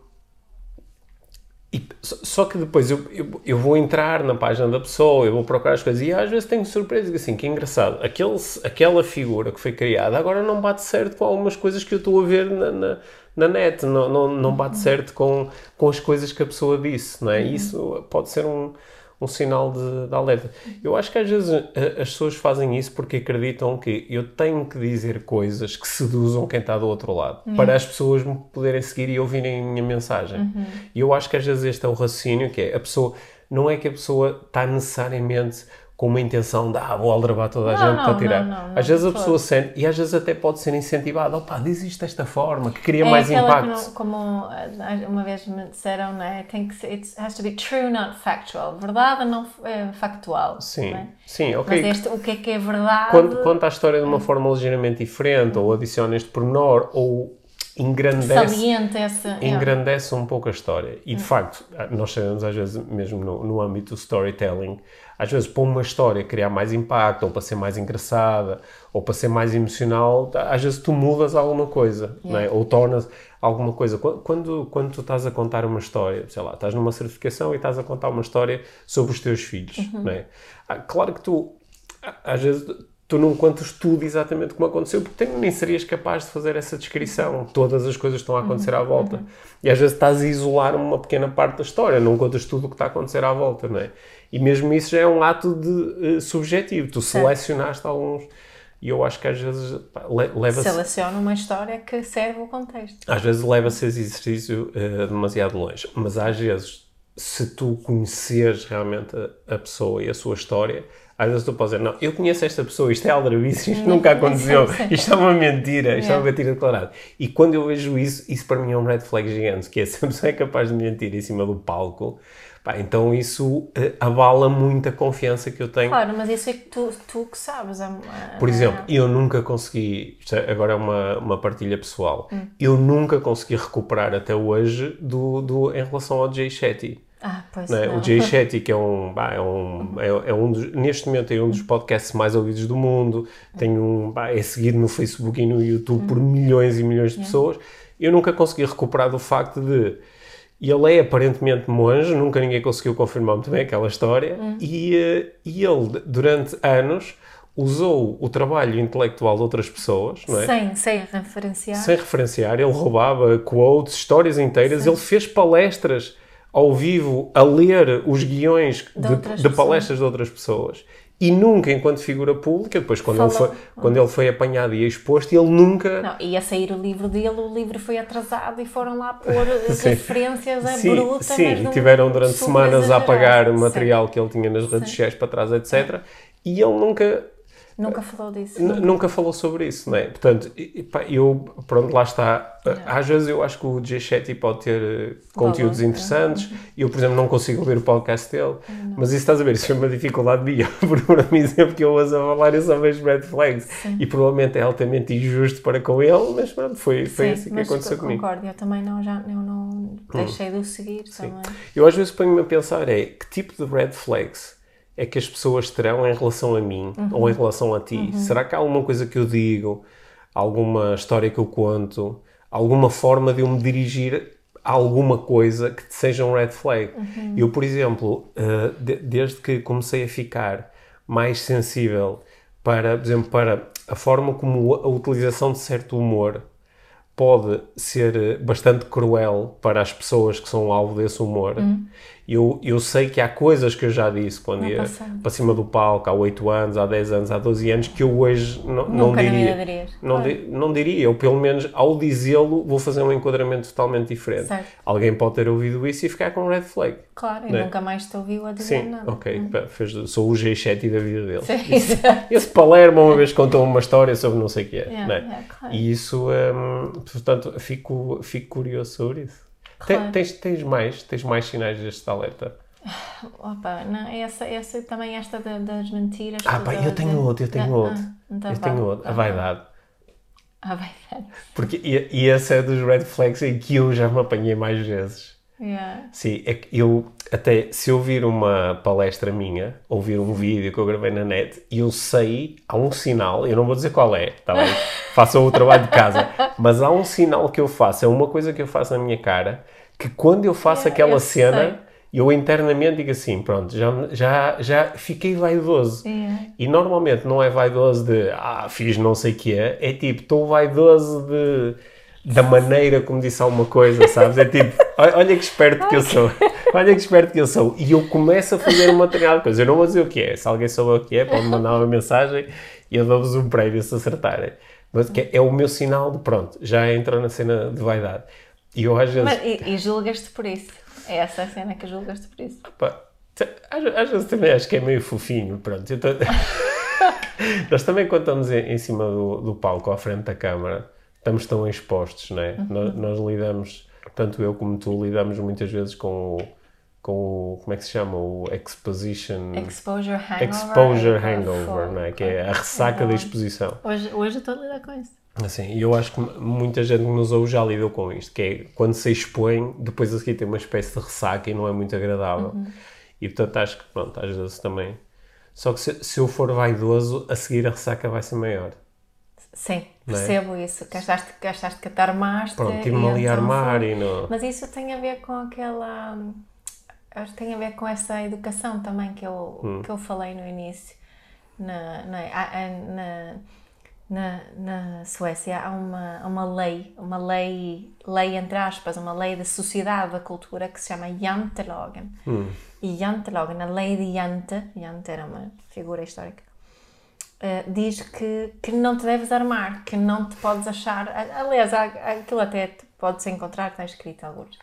e só- que depois eu, eu, eu vou entrar na página da pessoa, eu vou procurar as coisas e às vezes tenho surpresa. Assim, que engraçado, aquele, aquela figura que foi criada agora não bate certo com algumas coisas que eu estou a ver na, na, na net, não, não, não bate certo com, com as coisas que a pessoa disse, não é? E Isso pode ser um, um sinal de, de alerta. Eu acho que às vezes a- as pessoas fazem isso porque acreditam que eu tenho que dizer coisas que seduzam quem está do outro lado, para as pessoas me poderem seguir e ouvirem a minha mensagem. E eu acho que às vezes este é o raciocínio que é a pessoa, não é que a pessoa está necessariamente com uma intenção de ah, vou aldrabar toda a Não, gente não, para tirar. não, não, não, às vezes a pessoa sente, e às vezes até pode ser incentivada, opá, diz isto desta forma, que cria É mais impacto. como eh, uma vez me disseram, né? Tem que ser, it has to be true, not factual. Verdade, não é, factual. Sim, é? sim, ok. Mas este, o que é que é verdade? Quando conta a história de uma forma ligeiramente diferente, ou adiciona este pormenor, ou engrandece, essa. é. engrandece um pouco a história. E de facto, nós sabemos às vezes, mesmo no, no âmbito do storytelling, às vezes para uma história criar mais impacto, ou para ser mais engraçada, ou para ser mais emocional, às vezes tu mudas alguma coisa, é? ou tornas alguma coisa. Qu- Quando, quando tu estás a contar uma história, sei lá, estás numa certificação e estás a contar uma história sobre os teus filhos, não é? Ah, Claro que tu, às vezes, tu não contas tudo exatamente como aconteceu, porque tu nem serias capaz de fazer essa descrição. Todas as coisas estão a acontecer à volta. E às vezes estás a isolar uma pequena parte da história, não contas tudo o que está a acontecer à volta, não é? E mesmo isso já é um ato de eh, subjetivo. Tu selecionaste alguns. E eu acho que às vezes leva-se Seleciona uma história que serve o contexto. às vezes leva-se esse exercício eh, demasiado longe, mas às vezes, se tu conheceres realmente a, a pessoa e a sua história, às vezes tu podes dizer, não, eu conheço esta pessoa, isto é aldrabice, isto nunca aconteceu, *laughs* isto é uma mentira, isto é uma mentira declarada. E quando eu vejo isso, isso para mim é um red flag gigante, que é se a pessoa é capaz de mentir em cima do palco, pá, então isso eh, abala muito a confiança que eu tenho Claro, mas isso é que tu, tu que sabes. a- a- por exemplo, eu nunca consegui, isto é- agora é uma, uma partilha pessoal, eu nunca consegui recuperar até hoje do, do, em relação ao Jay Shetty. Ah, pois não é? não. O Jay Shetty, que é um, bah, é um, é, é um dos, neste momento é um dos podcasts mais ouvidos do mundo, tem um, bah, é seguido no Facebook e no YouTube por milhões e milhões de pessoas. Eu nunca consegui recuperar do facto de ele é aparentemente monge, nunca ninguém conseguiu confirmar muito bem aquela história, e, eh, e ele, durante anos, usou o trabalho intelectual de outras pessoas, não é? Sem, sem referenciar. sem referenciar, ele roubava quotes, histórias inteiras, ele fez palestras ao vivo a ler os guiões de, outras de palestras de outras pessoas. E nunca, enquanto figura pública, depois quando, ele foi, quando ele foi apanhado e exposto, ele nunca... Não, ia sair o livro dele, o livro foi atrasado e foram lá pôr *laughs* referências a Sim, bruta. sim, tiveram durante semanas a apagar o Sim. material que ele tinha nas redes sociais para trás, etc. E ele nunca, Nunca falou disso. N- Nunca falou sobre isso, não é? Portanto, eu, pronto, lá está. Às vezes eu acho que o G7 pode ter eh, conteúdos Valor, interessantes. Eu, por exemplo, não consigo ouvir o podcast dele. Mas isso estás a ver, isso é uma dificuldade minha. *laughs* Por por exemplo, que eu ouço a falar, eu só vejo red flags. E provavelmente é altamente injusto para com ele, mas pronto, foi, foi Sim, assim que aconteceu eu comigo. Hum. concordo, eu também não, já, eu não deixei de o seguir também. Eu às vezes ponho-me a pensar é que tipo de red flags é que as pessoas terão em relação a mim ou em relação a ti? Será que há alguma coisa que eu digo, alguma história que eu conto, alguma forma de eu me dirigir a alguma coisa que seja um red flag? Eu, por exemplo, eh, de- desde que comecei a ficar mais sensível para, por exemplo, para a forma como a utilização de certo humor pode ser eh, bastante cruel para as pessoas que são alvo desse humor. Eu, eu sei que há coisas que eu já disse quando No ia para cima do palco há 8 anos, há 10 anos, há 12 anos, que eu hoje não, não diria. Não, claro. di- não diria, ou pelo menos ao dizê-lo vou fazer um enquadramento totalmente diferente. Certo. Alguém pode ter ouvido isso e ficar com um red flag. Claro, e Né? nunca mais te ouviu a dizer Sim, nada. ok, pá, fez- sou o G7 da vida dele. Sim, exato. Esse Palermo uma vez contou uma história sobre não sei o que é. Yeah, né? yeah, claro. E isso, hum, portanto, fico, fico curioso sobre isso. Claro. Tens, tens mais? Tens mais sinais deste alerta? *sighs* Opa, não, essa, essa também esta da- das mentiras. Ah, pá, eu a tenho dizer. outro, eu tenho Ah, outro. ah, então eu vá. tenho outro. A Ah, vaidade. A vaidade. Porque, e, e esse é dos red flags em que eu já me apanhei mais vezes. Yeah. Sim, é que eu até se eu vir uma palestra minha, ouvir um vídeo que eu gravei na net, e eu sei, há um sinal, eu não vou dizer qual é, tá bem? *laughs* Façam o trabalho de casa, mas há um sinal que eu faço, é uma coisa que eu faço na minha cara, que quando eu faço Yeah, aquela eu cena, sei. eu internamente digo assim, pronto, já, já, já fiquei vaidoso. Yeah. E normalmente não é vaidoso de, ah, fiz não sei o que é, é tipo, estou vaidoso de, da maneira como disse alguma coisa, sabes? É tipo, *laughs* "Olha- que esperto que eu sou, olha que esperto que eu sou. E eu começo a fazer uma determinada coisa. Eu não vou dizer o que é, se alguém souber o que é, pode mandar uma mensagem e eu dou-vos um prémio se acertarem. Mas que é, o meu sinal de, pronto, já entrou na cena de vaidade. E eu às vezes. Mas, e, e julgas-te por isso. É essa a cena que julgas-te por isso. Te- às, às vezes também acho que é meio fofinho, pronto. tô- *laughs* Nós também quando estamos em, em cima do, do palco, à frente da câmara, estamos tão expostos, não é? Uhum. Nós, nós lidamos, tanto eu como tu, lidamos muitas vezes com o, com o, como é que se chama? O exposition... Exposure hangover. Exposure hangover, não é? Que é a ressaca da exposição. Hoje, hoje eu estou a lidar com isso. Assim, e eu acho que muita gente que nos ouve já lidou com isto, que é quando se expõe, depois a seguir tem uma espécie de ressaca e não é muito agradável. Uhum. E portanto acho que, pronto, às vezes também. Só que se, se eu for vaidoso, a seguir a ressaca vai ser maior. Sim, é? percebo isso. Que achaste, que te armaste. Pronto, tive-me ali a então armar e não. Mas isso tem a ver com aquela. Tem a ver com essa educação também que eu, Hum. que eu falei no início. Na, na, na, na, Suécia há uma, uma lei, uma lei, lei entre aspas, uma lei da sociedade, da cultura que se chama Jantelagen. E Jantelagen, a lei de Jante, Jante era uma figura histórica, eh, diz que, que não te deves armar, que não te podes achar. Aliás, há- aquilo até te pode-se encontrar, está escrito alguns.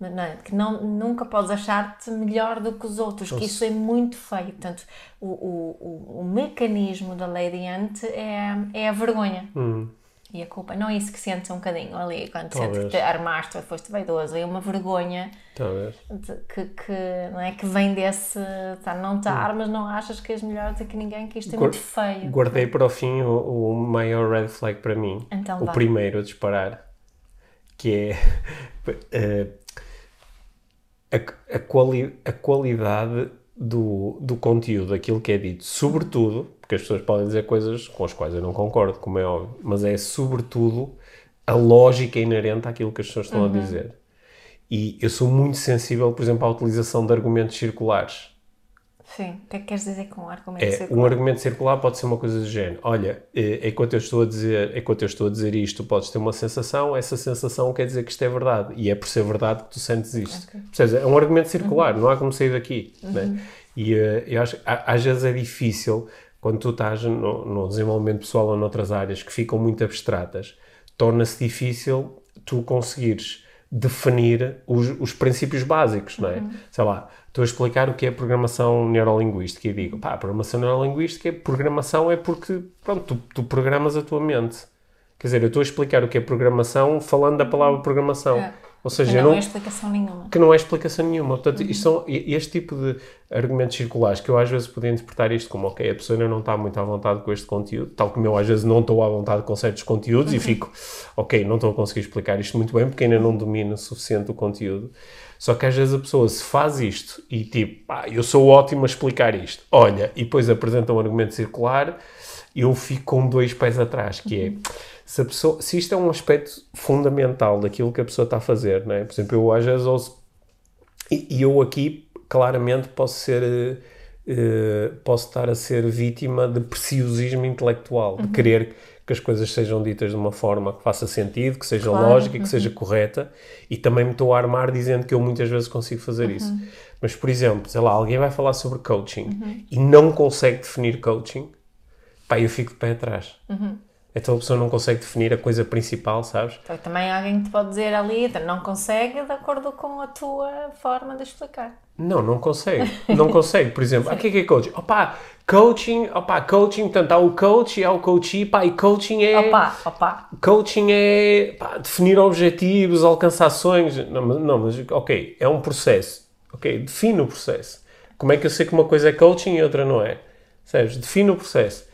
não é? Que não, nunca podes achar-te melhor do que os outros, que isso é muito feio. Portanto, o, o, o, o mecanismo da lei de ante é, é a vergonha. E a culpa. Não é isso que sentes um bocadinho ali, quando sentes que te armaste ou foste vaidoso. É uma vergonha de- que, que, não é, que vem desse. Tá, não te armas, não achas que és melhor do que ninguém, que isto é Guar- muito feio. Guardei para o fim o, o maior red flag para mim. Então o vá. primeiro a disparar. Que é *laughs* eh, a, a, quali, a qualidade do, do conteúdo, aquilo que é dito. Sobretudo, porque as pessoas podem dizer coisas com as quais eu não concordo, como é óbvio, mas é sobretudo a lógica inerente àquilo que as pessoas estão Uhum. a dizer. E eu sou muito sensível, por exemplo, à utilização de argumentos circulares. Sim. O que é que queres dizer com argumento É, circular? um argumento circular pode ser uma coisa do género. Olha, eh, enquanto eu estou a dizer, enquanto eu estou a dizer isto, tu podes ter uma sensação, essa sensação quer dizer que isto é verdade. E é por ser verdade que tu sentes isto. Percebes? É um argumento circular, não há como sair daqui. Né? E eh, eu acho que às vezes é difícil, quando tu estás no, no desenvolvimento pessoal ou noutras áreas que ficam muito abstratas, torna-se difícil tu conseguires definir os, os princípios básicos, não é? Uhum. Sei lá, estou a explicar o que é programação neurolinguística e digo, pá, programação neurolinguística, é programação é porque, pronto, tu, tu programas a tua mente. Quer dizer, eu estou a explicar o que é programação falando da palavra programação. É. Ou seja, Que não não, é explicação nenhuma. que não é explicação nenhuma. Portanto, isto são este tipo de argumentos circulares que eu às vezes podia interpretar isto como, ok, a pessoa ainda não está muito à vontade com este conteúdo, tal como eu às vezes não estou à vontade com certos conteúdos e fico, ok, não estou a conseguir explicar isto muito bem porque ainda não domino o suficiente o conteúdo. Só que às vezes a pessoa se faz isto e tipo, pá, eu sou ótimo a explicar isto, olha, e depois apresenta um argumento circular, eu fico com dois pés atrás, que é se, a pessoa, se isto é um aspecto fundamental daquilo que a pessoa está a fazer, não é? Por exemplo, eu às vezes ouço, e, eu aqui claramente posso ser eh, posso estar a ser vítima de preciosismo intelectual, de querer que as coisas sejam ditas de uma forma que faça sentido, que seja Claro, lógica, que seja correta, e também me estou a armar dizendo que eu muitas vezes consigo fazer isso. Mas, por exemplo, sei lá, alguém vai falar sobre coaching e não consegue definir coaching, pá, eu fico de pé atrás. Então a pessoa não consegue definir a coisa principal, sabes? Então, também alguém que te pode dizer ali, então, não consegue de acordo com a tua forma de explicar. Não, não consegue. Não consegue. Por exemplo, ah, o que é que é coaching? Opa, coaching, opa, coaching, portanto, há o coach e há o coachee, pá, e coaching é... Opa, opa. Coaching é pá, definir objetivos, alcançar sonhos. Não mas, não, mas ok, é um processo. Ok, define o processo. Como é que eu sei que uma coisa é coaching e outra não é? Sabes? Define o processo.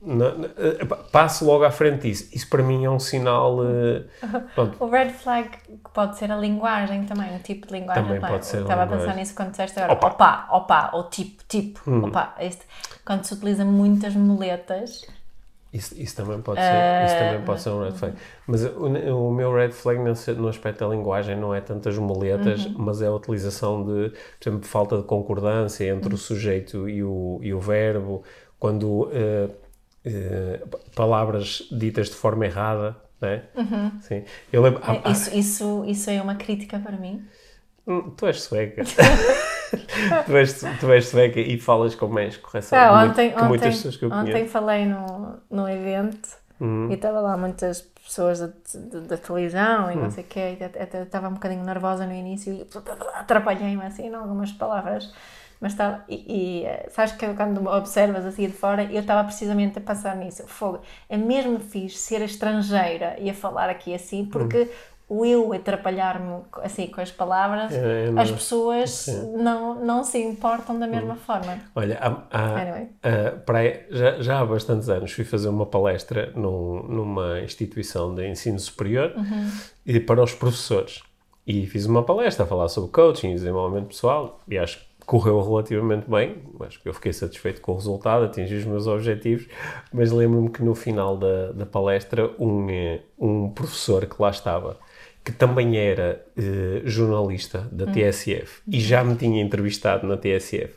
Na- eh, passo logo à frente disso. Isso para mim é um sinal. eh, *laughs* pronto, O red flag pode ser a linguagem também, o tipo de linguagem. Também não pode ser Estava a linguagem. pensar nisso quando disseste agora. Opa. Hum. Opa, opa, ou tipo, tipo, opa. Este, quando se utiliza muitas muletas, Isso, isso também pode ser, isso também pode ser um red flag. Mas o, o meu red flag nesse- no aspecto da linguagem não é tantas muletas, mas é a utilização de, por exemplo, falta de concordância entre o sujeito e o, e o verbo, quando eh, eh, palavras ditas de forma errada, não é? Sim. Eu lembro, ah, ah, isso, isso, isso é uma crítica para mim. hum, tu és sueca. *laughs* tu, és, tu és sueca e falas com mais correção Ah, ontem, que muitas ontem, pessoas que eu ontem conheço. Uhum. falei no, no evento e estava lá muitas pessoas da, televisão e Uhum. não sei o quê, estava um bocadinho nervosa no início e atrapalhei-me assim em algumas palavras. Mas estava, e, e eh, sabes que quando observas assim de fora, eu estava precisamente a pensar nisso. Fogo, é mesmo fixe ser estrangeira e a falar aqui assim, porque o eu atrapalhar-me assim com as palavras, É, não- as pessoas não, não se importam da mesma forma. Olha, há- há- Anyway. há- já, já há bastantes anos fui fazer uma palestra num- numa instituição de ensino superior e para os professores. E fiz uma palestra a falar sobre coaching e desenvolvimento pessoal e acho que correu relativamente bem. Acho que eu fiquei satisfeito com o resultado, atingi os meus objetivos, mas lembro-me que no final da, da palestra um, eh, um professor que lá estava que também era eh, jornalista da TSF e já me tinha entrevistado na TSF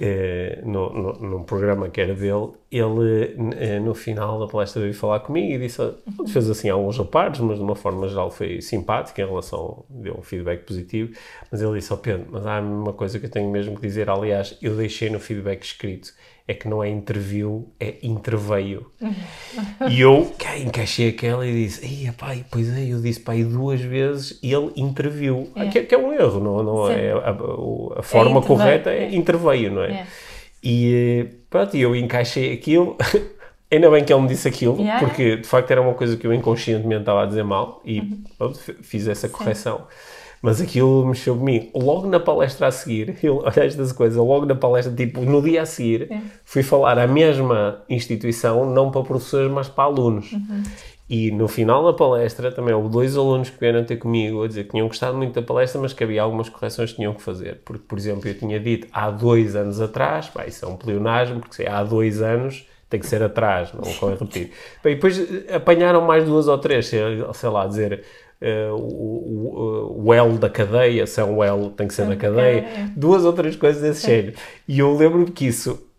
eh, no, no, num programa que era dele, ele eh, no final da palestra veio falar comigo e disse, fez assim alguns reparos, mas de uma forma geral foi simpático em relação, deu um feedback positivo, mas ele disse, ó Pedro, mas há uma coisa que eu tenho mesmo que dizer, aliás, eu deixei no feedback escrito, é que não é interview, é interveio. E eu cá, encaixei aquela e disse, Ei, pá, e pois é, eu disse, e duas vezes ele interviu. É. Que, que é um erro, não, não Sim. é? A, a forma interveio, correta é é. interveio, não é? É. E pronto, e eu encaixei aquilo. *laughs* Ainda bem que ele me disse aquilo, Yeah. porque de facto era uma coisa que eu inconscientemente estava a dizer mal e Uhum. pronto, fiz essa correção. Mas aquilo mexeu comigo. Logo na palestra a seguir, *laughs* eu, olha estas coisas, logo na palestra, tipo, no dia a seguir, É. fui falar à mesma instituição, não para professores, mas para alunos. Uhum. E no final da palestra também houve dois alunos que vieram ter comigo a dizer que tinham gostado muito da palestra, mas que havia algumas correções que tinham que fazer. Porque, por exemplo, eu tinha dito há dois anos atrás, pá, isso é um pleonasmo, porque se é há dois anos tem que ser atrás, não convém repetir. *laughs* Bem, depois apanharam mais duas ou três, sei, sei lá, dizer eh, o, o, L da cadeia, se é um L tem que ser da cadeia, cadeia. duas ou três coisas desse género. E eu lembro-me que isso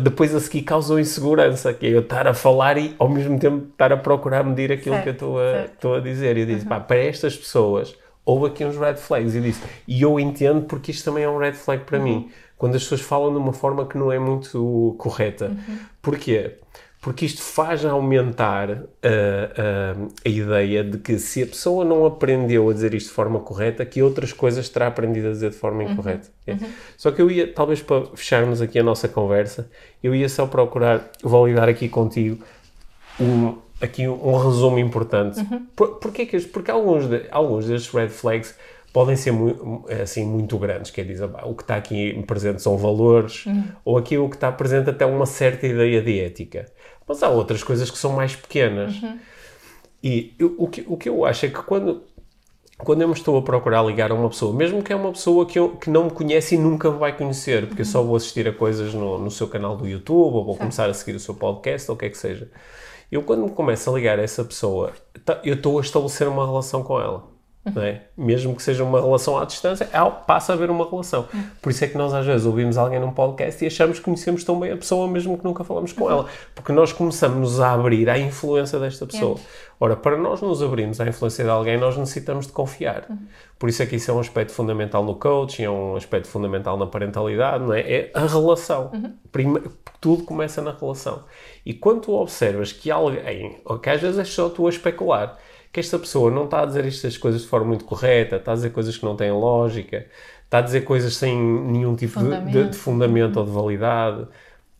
depois a seguir causou insegurança, que é eu estar a falar e ao mesmo tempo estar a procurar medir aquilo Certo, que eu estou a, estou a dizer. E eu disse, pá, para estas pessoas houve aqui uns red flags. E disse, e eu entendo porque isto também é um red flag para mim. Quando as pessoas falam de uma forma que não é muito correta. Porquê? Porque isto faz aumentar uh, uh, a ideia de que se a pessoa não aprendeu a dizer isto de forma correta, que outras coisas terá aprendido a dizer de forma incorreta. Uhum. É. Uhum. Só que eu ia, talvez para fecharmos aqui a nossa conversa, eu ia só procurar validar aqui contigo um, aqui um resumo importante. Uhum. Por, porquê que, porque alguns, de, alguns destes red flags podem ser assim, muito grandes, quer dizer, o que está aqui presente são valores, uhum. ou aqui o que está presente até uma certa ideia de ética. Mas há outras coisas que são mais pequenas. Uhum. E eu, o, que, o que eu acho é que quando, quando eu me estou a procurar ligar a uma pessoa, mesmo que é uma pessoa que, eu, que não me conhece e nunca me vai conhecer, porque uhum. eu só vou assistir a coisas no, no seu canal do YouTube, ou vou começar a seguir o seu podcast, ou o que é que seja. Eu, quando me começo a ligar a essa pessoa, eu estou a estabelecer uma relação com ela. É? Mesmo que seja uma relação à distância, é, passa a haver uma relação. Por isso é que nós às vezes ouvimos alguém num podcast e achamos que conhecemos tão bem a pessoa mesmo que nunca falamos com ela. Porque nós começamos a abrir à influência desta pessoa. Ora, para nós nos abrirmos à influência de alguém, nós necessitamos de confiar. Por isso é que isso é um aspecto fundamental no coaching, é um aspecto fundamental na parentalidade, não é? É a relação. Prima, tudo começa na relação. E quando tu observas que alguém, que às vezes é só tu a especular, que esta pessoa não está a dizer estas coisas de forma muito correta, está a dizer coisas que não têm lógica, está a dizer coisas sem nenhum tipo fundamento. De, de, fundamento ou de validade,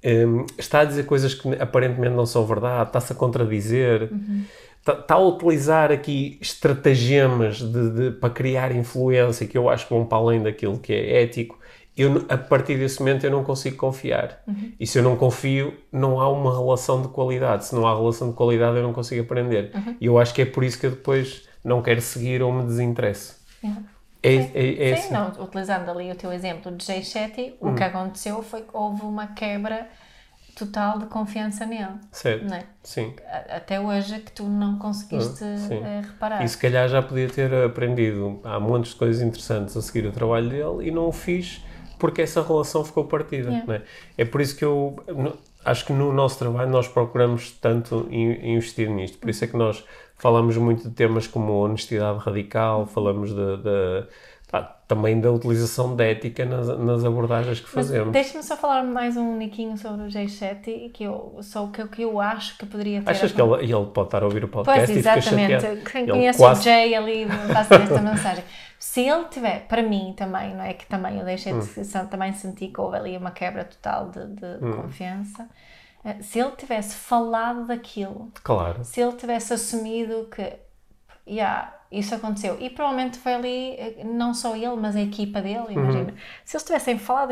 um, está a dizer coisas que aparentemente não são verdade, está-se a contradizer. Uhum. Está, está, a utilizar aqui estratagemas de, de, para criar influência que eu acho que vão para além daquilo que é ético eu, a partir desse momento eu não consigo confiar. Uhum. E se eu não confio, não há uma relação de qualidade. Se não há relação de qualidade, eu não consigo aprender. Uhum. E eu acho que é por isso que eu depois não quero seguir ou me desinteresso. Uhum. É, sim, é, é sim assim. não, utilizando ali o teu exemplo de Jay Shetty, o que hum. aconteceu foi que houve uma quebra total de confiança nele. Certo. É? Sim. Até hoje que tu não conseguiste uh, reparar. E se calhar já podia ter aprendido. Há montes de coisas interessantes a seguir o trabalho dele e não o fiz porque essa relação ficou partida. Yeah. É? é? por isso que eu acho que no nosso trabalho nós procuramos tanto investir nisto. Por isso é que nós falamos muito de temas como honestidade radical, falamos de, de também da utilização de ética nas, nas abordagens que fazemos. Deixa-me só falar mais um niquinho sobre o J7 que eu, só o que, que eu acho que poderia ter. Achas que ele, ele pode estar a ouvir o podcast pois, exatamente. Quem conhece quase... o Jay ali passa esta mensagem. Se ele tiver, para mim também, não é que também eu deixei de hum. também senti que houve ali uma quebra total de, de hum. confiança. Eh, se ele tivesse falado daquilo, claro. se ele tivesse assumido que yeah, isso aconteceu. E provavelmente foi ali, eh, não só ele, mas a equipa dele, imagina. Uhum. Se eles tivessem falado,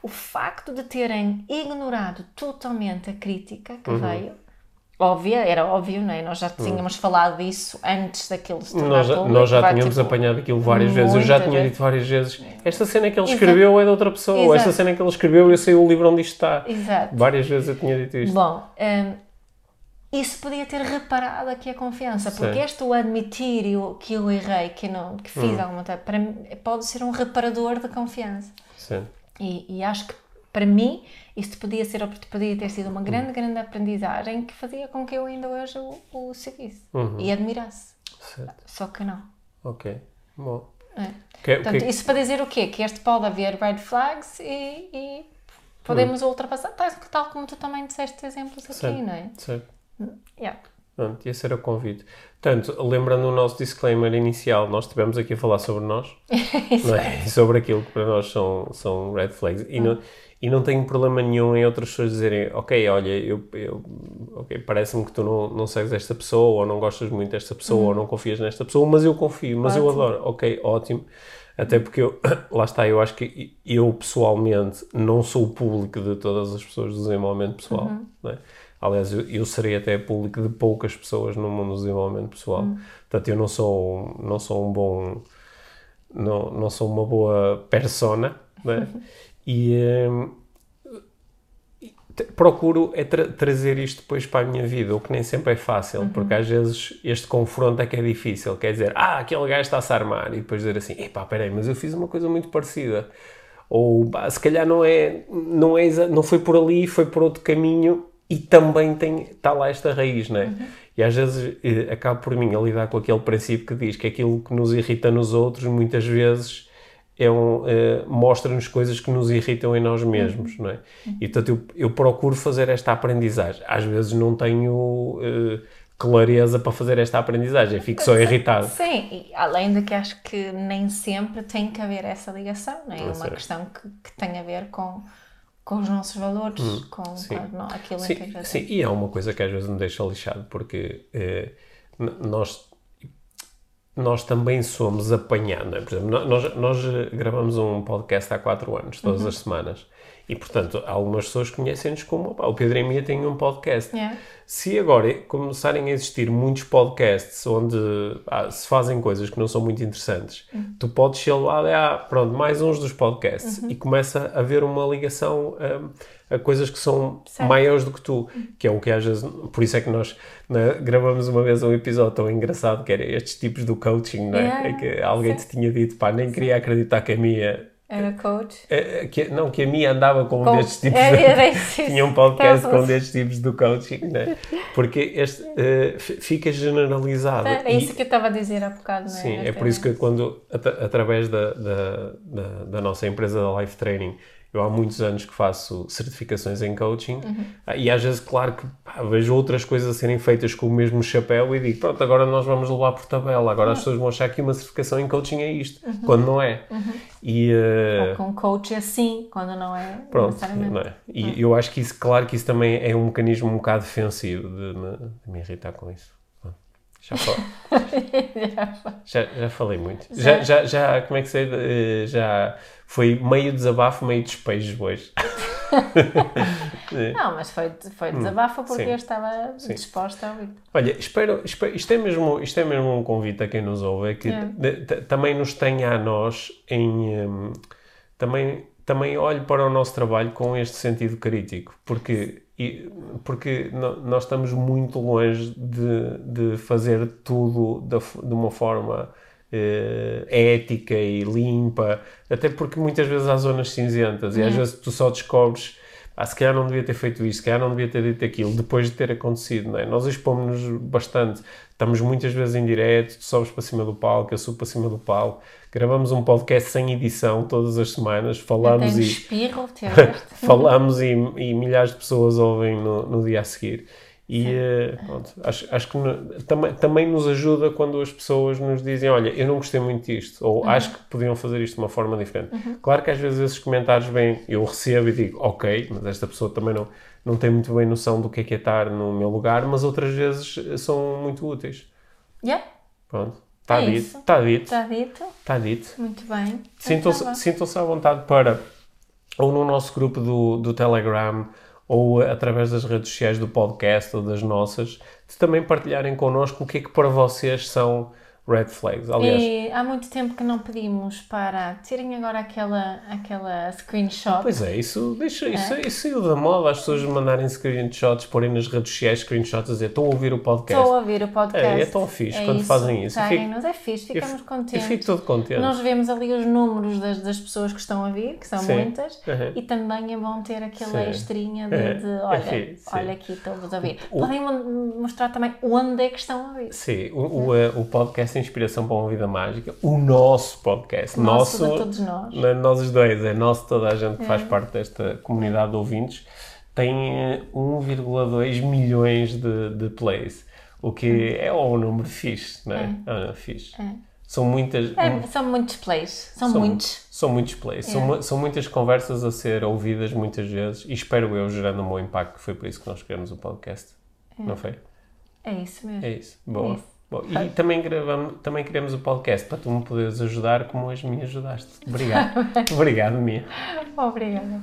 o facto de terem ignorado totalmente a crítica que uhum. veio, óbvia, era óbvio, não é? Nós já uhum. tínhamos uhum. falado disso antes daquilo se tornar nós, público, nós já tínhamos tipo, apanhado aquilo várias vezes. Eu já tinha dito várias vezes: esta cena que ele escreveu é de outra pessoa, Exato. esta cena que ele escreveu, eu sei o livro onde isto está. Exato. Várias vezes eu tinha dito isto. Bom, um, isso podia ter reparado aqui a confiança, porque este o admitir que eu errei, que, não, que fiz hum. alguma coisa, para mim, pode ser um reparador de confiança. Sim. E, e acho que para mim isto podia, ser, podia ter sido uma grande, hum. grande aprendizagem que fazia com que eu ainda hoje o, o seguisse uhum. e admirasse. Certo. Só que não. Ok, bom. É. Que, Portanto, que... isso para dizer o quê? Que este pode haver red flags e, e podemos hum. ultrapassar, tal, tal como tu também disseste exemplos aqui, certo. não é? Certo. Yeah. Pronto, esse era o convite. Portanto, lembrando o nosso disclaimer inicial, nós estivemos aqui a falar sobre nós *laughs* é? sobre aquilo que para nós são, são red flags. E, não, e não tenho problema nenhum em outras pessoas dizerem: Ok, olha, eu, eu okay, parece-me que tu não, não segues esta pessoa, ou não gostas muito desta pessoa, ou uhum. não confias nesta pessoa, mas eu confio, mas ótimo. eu adoro. Ok, ótimo. Até porque eu, *coughs* lá está, eu acho que eu pessoalmente não sou o público de todas as pessoas do desenvolvimento pessoal. Uhum. É? Aliás, eu, eu serei até público de poucas pessoas no mundo do desenvolvimento pessoal. Hum. Portanto, eu não sou, não sou um bom. Não, não sou uma boa persona, né? *laughs* e um, procuro é tra trazer isto depois para a minha vida, o que nem sempre é fácil, uhum. porque às vezes este confronto é que é difícil. Quer dizer, ah, aquele gajo está-se a armar, e depois dizer assim, epá, peraí, mas eu fiz uma coisa muito parecida. Ou se calhar não é, não é, não foi por ali, foi por outro caminho e também tem, está lá esta raiz, não é? Uhum. E às vezes eh, acabo por mim a lidar com aquele princípio que diz que aquilo que nos irrita nos outros muitas vezes é um, uh, mostra-nos coisas que nos irritam em nós mesmos, não é? E portanto eu, eu procuro fazer esta aprendizagem. Às vezes não tenho uh, clareza para fazer esta aprendizagem, fico só irritado. Sim, e além de que acho que nem sempre tem que haver essa ligação, não é? É uma questão que, que tem a ver com com os nossos valores, hum, com, sim. com aquilo sim, em que a gente... Sim, e há uma coisa que às vezes me deixa lixado, porque eh, nós, nós também somos apanhados, é? por exemplo, nós, nós gravamos um podcast há quatro anos, todas uhum. as semanas, e, portanto, algumas pessoas conhecem-nos como opa, o Pedro e a Mia têm um podcast. Yeah. Se agora começarem a existir muitos podcasts onde ah, se fazem coisas que não são muito interessantes, uhum. tu podes ser lá, ah, pronto, mais uns dos podcasts uhum. e começa a haver uma ligação um, a coisas que são certo. maiores do que tu, que é o que às vezes, por isso é que nós né, gravamos uma vez um episódio tão engraçado que era estes tipos do coaching, não é? Yeah. é que alguém te tinha dito, pá, nem queria acreditar que a Mia era coach? É, que, não, que a minha andava com um destes tipos. *laughs* É, de, *laughs* tinha um podcast com destes tipos do coaching, né? Porque este uh, fica generalizado. É, é isso e, que eu estava a dizer há bocado, não é? Sim, é por isso que quando, at através da, da, da, da, nossa empresa da Life Training, eu há muitos anos que faço certificações em coaching uhum. e às vezes, claro que pá, vejo outras coisas a serem feitas com o mesmo chapéu e digo, pronto, agora nós vamos levar por tabela, agora uhum. as pessoas vão achar que uma certificação em coaching é isto, uhum. quando não é. Uhum. E, uh... Ou com coach é assim, quando não é pronto, não é. E é. eu acho que isso, claro que isso também é um mecanismo um bocado defensivo de me, de me irritar com isso. Já, *laughs* já, já falei muito. Já, já, já, como é que sei? Eh, já foi meio desabafo, meio despejo hoje. Não, mas foi, foi hum, desabafo porque Sim. eu estava Sim. disposta a ouvir. Olha, espero, espero, isto, é mesmo, isto é mesmo um convite a quem nos ouve, é que é. também nos tenha a nós em. Um, também, também olhe para o nosso trabalho com este sentido crítico, porque e, porque nós estamos muito longe de, de fazer tudo de, de uma forma uh, ética e limpa, até porque muitas vezes há zonas cinzentas e às vezes tu só descobres ah, se calhar não devia ter feito isto, se calhar não devia ter dito aquilo, depois de ter acontecido, não é? Nós expomos-nos bastante, estamos muitas vezes em direto, tu sobes para cima do palco, eu subo para cima do palco, gravamos um podcast sem edição todas as semanas, falamos e... Espirro, *laughs* falamos e, e milhares de pessoas ouvem no, no dia a seguir. E uh, pronto, acho, acho que no, também, também nos ajuda quando as pessoas nos dizem: Olha, eu não gostei muito disto, ou uhum. acho que podiam fazer isto de uma forma diferente. Uhum. Claro que às vezes esses comentários vêm, eu recebo e digo: Ok, mas esta pessoa também não, não tem muito bem noção do que é que é estar no meu lugar, mas outras vezes eh, são muito úteis. Yeah. Pronto. Está é dito. Está dito. Está dito. Está dito. Muito bem. Sintam-se sintam à vontade para, ou no nosso grupo do, do Telegram, ou através das redes sociais do podcast ou das nossas, de também partilharem connosco o que é que para vocês são red flags. Aliás, e há muito tempo que não pedimos para tirem agora aquela, aquela screenshot. Pois é, isso, deixa, é. isso, isso saiu da moda, as pessoas mandarem screenshots, porem nas redes sociais screenshots a dizer estão a ouvir o podcast. Estou a ouvir o podcast. É, é tão fixe é quando isso, fazem isso. Fico, é fixe, ficamos eu, contentes. Eu fico todo contente. Nós vemos ali os números das, das pessoas que estão a vir, que são sim. muitas, uhum. e também é bom ter aquela sim. extrinha de, é. de olha, olha aqui, estou-vos a ouvir. O, Podem mostrar também onde é que estão a ouvir. Sim, o, o, o podcast Inspiração para uma Vida Mágica, o nosso podcast. Nosso, nosso de todos nós. Nós os dois, é nosso, toda a gente que é. faz parte desta comunidade de ouvintes, tem 1,2 eh, milhões de, de plays, o que é, é um número fixe, não é? É, é um número fixe. É. São muitas. É, são muitos plays. São, são muitos. São muitos plays. São, são muitas conversas a ser ouvidas muitas vezes e espero eu gerando um bom impacto, que foi por isso que nós criamos o podcast. Não foi? É isso mesmo. É isso. Boa. Isso. Bom, e também, gravamos, também queremos o podcast para tu me poderes ajudar como hoje me ajudaste. Obrigado. *laughs* Obrigado, Mia. Obrigada.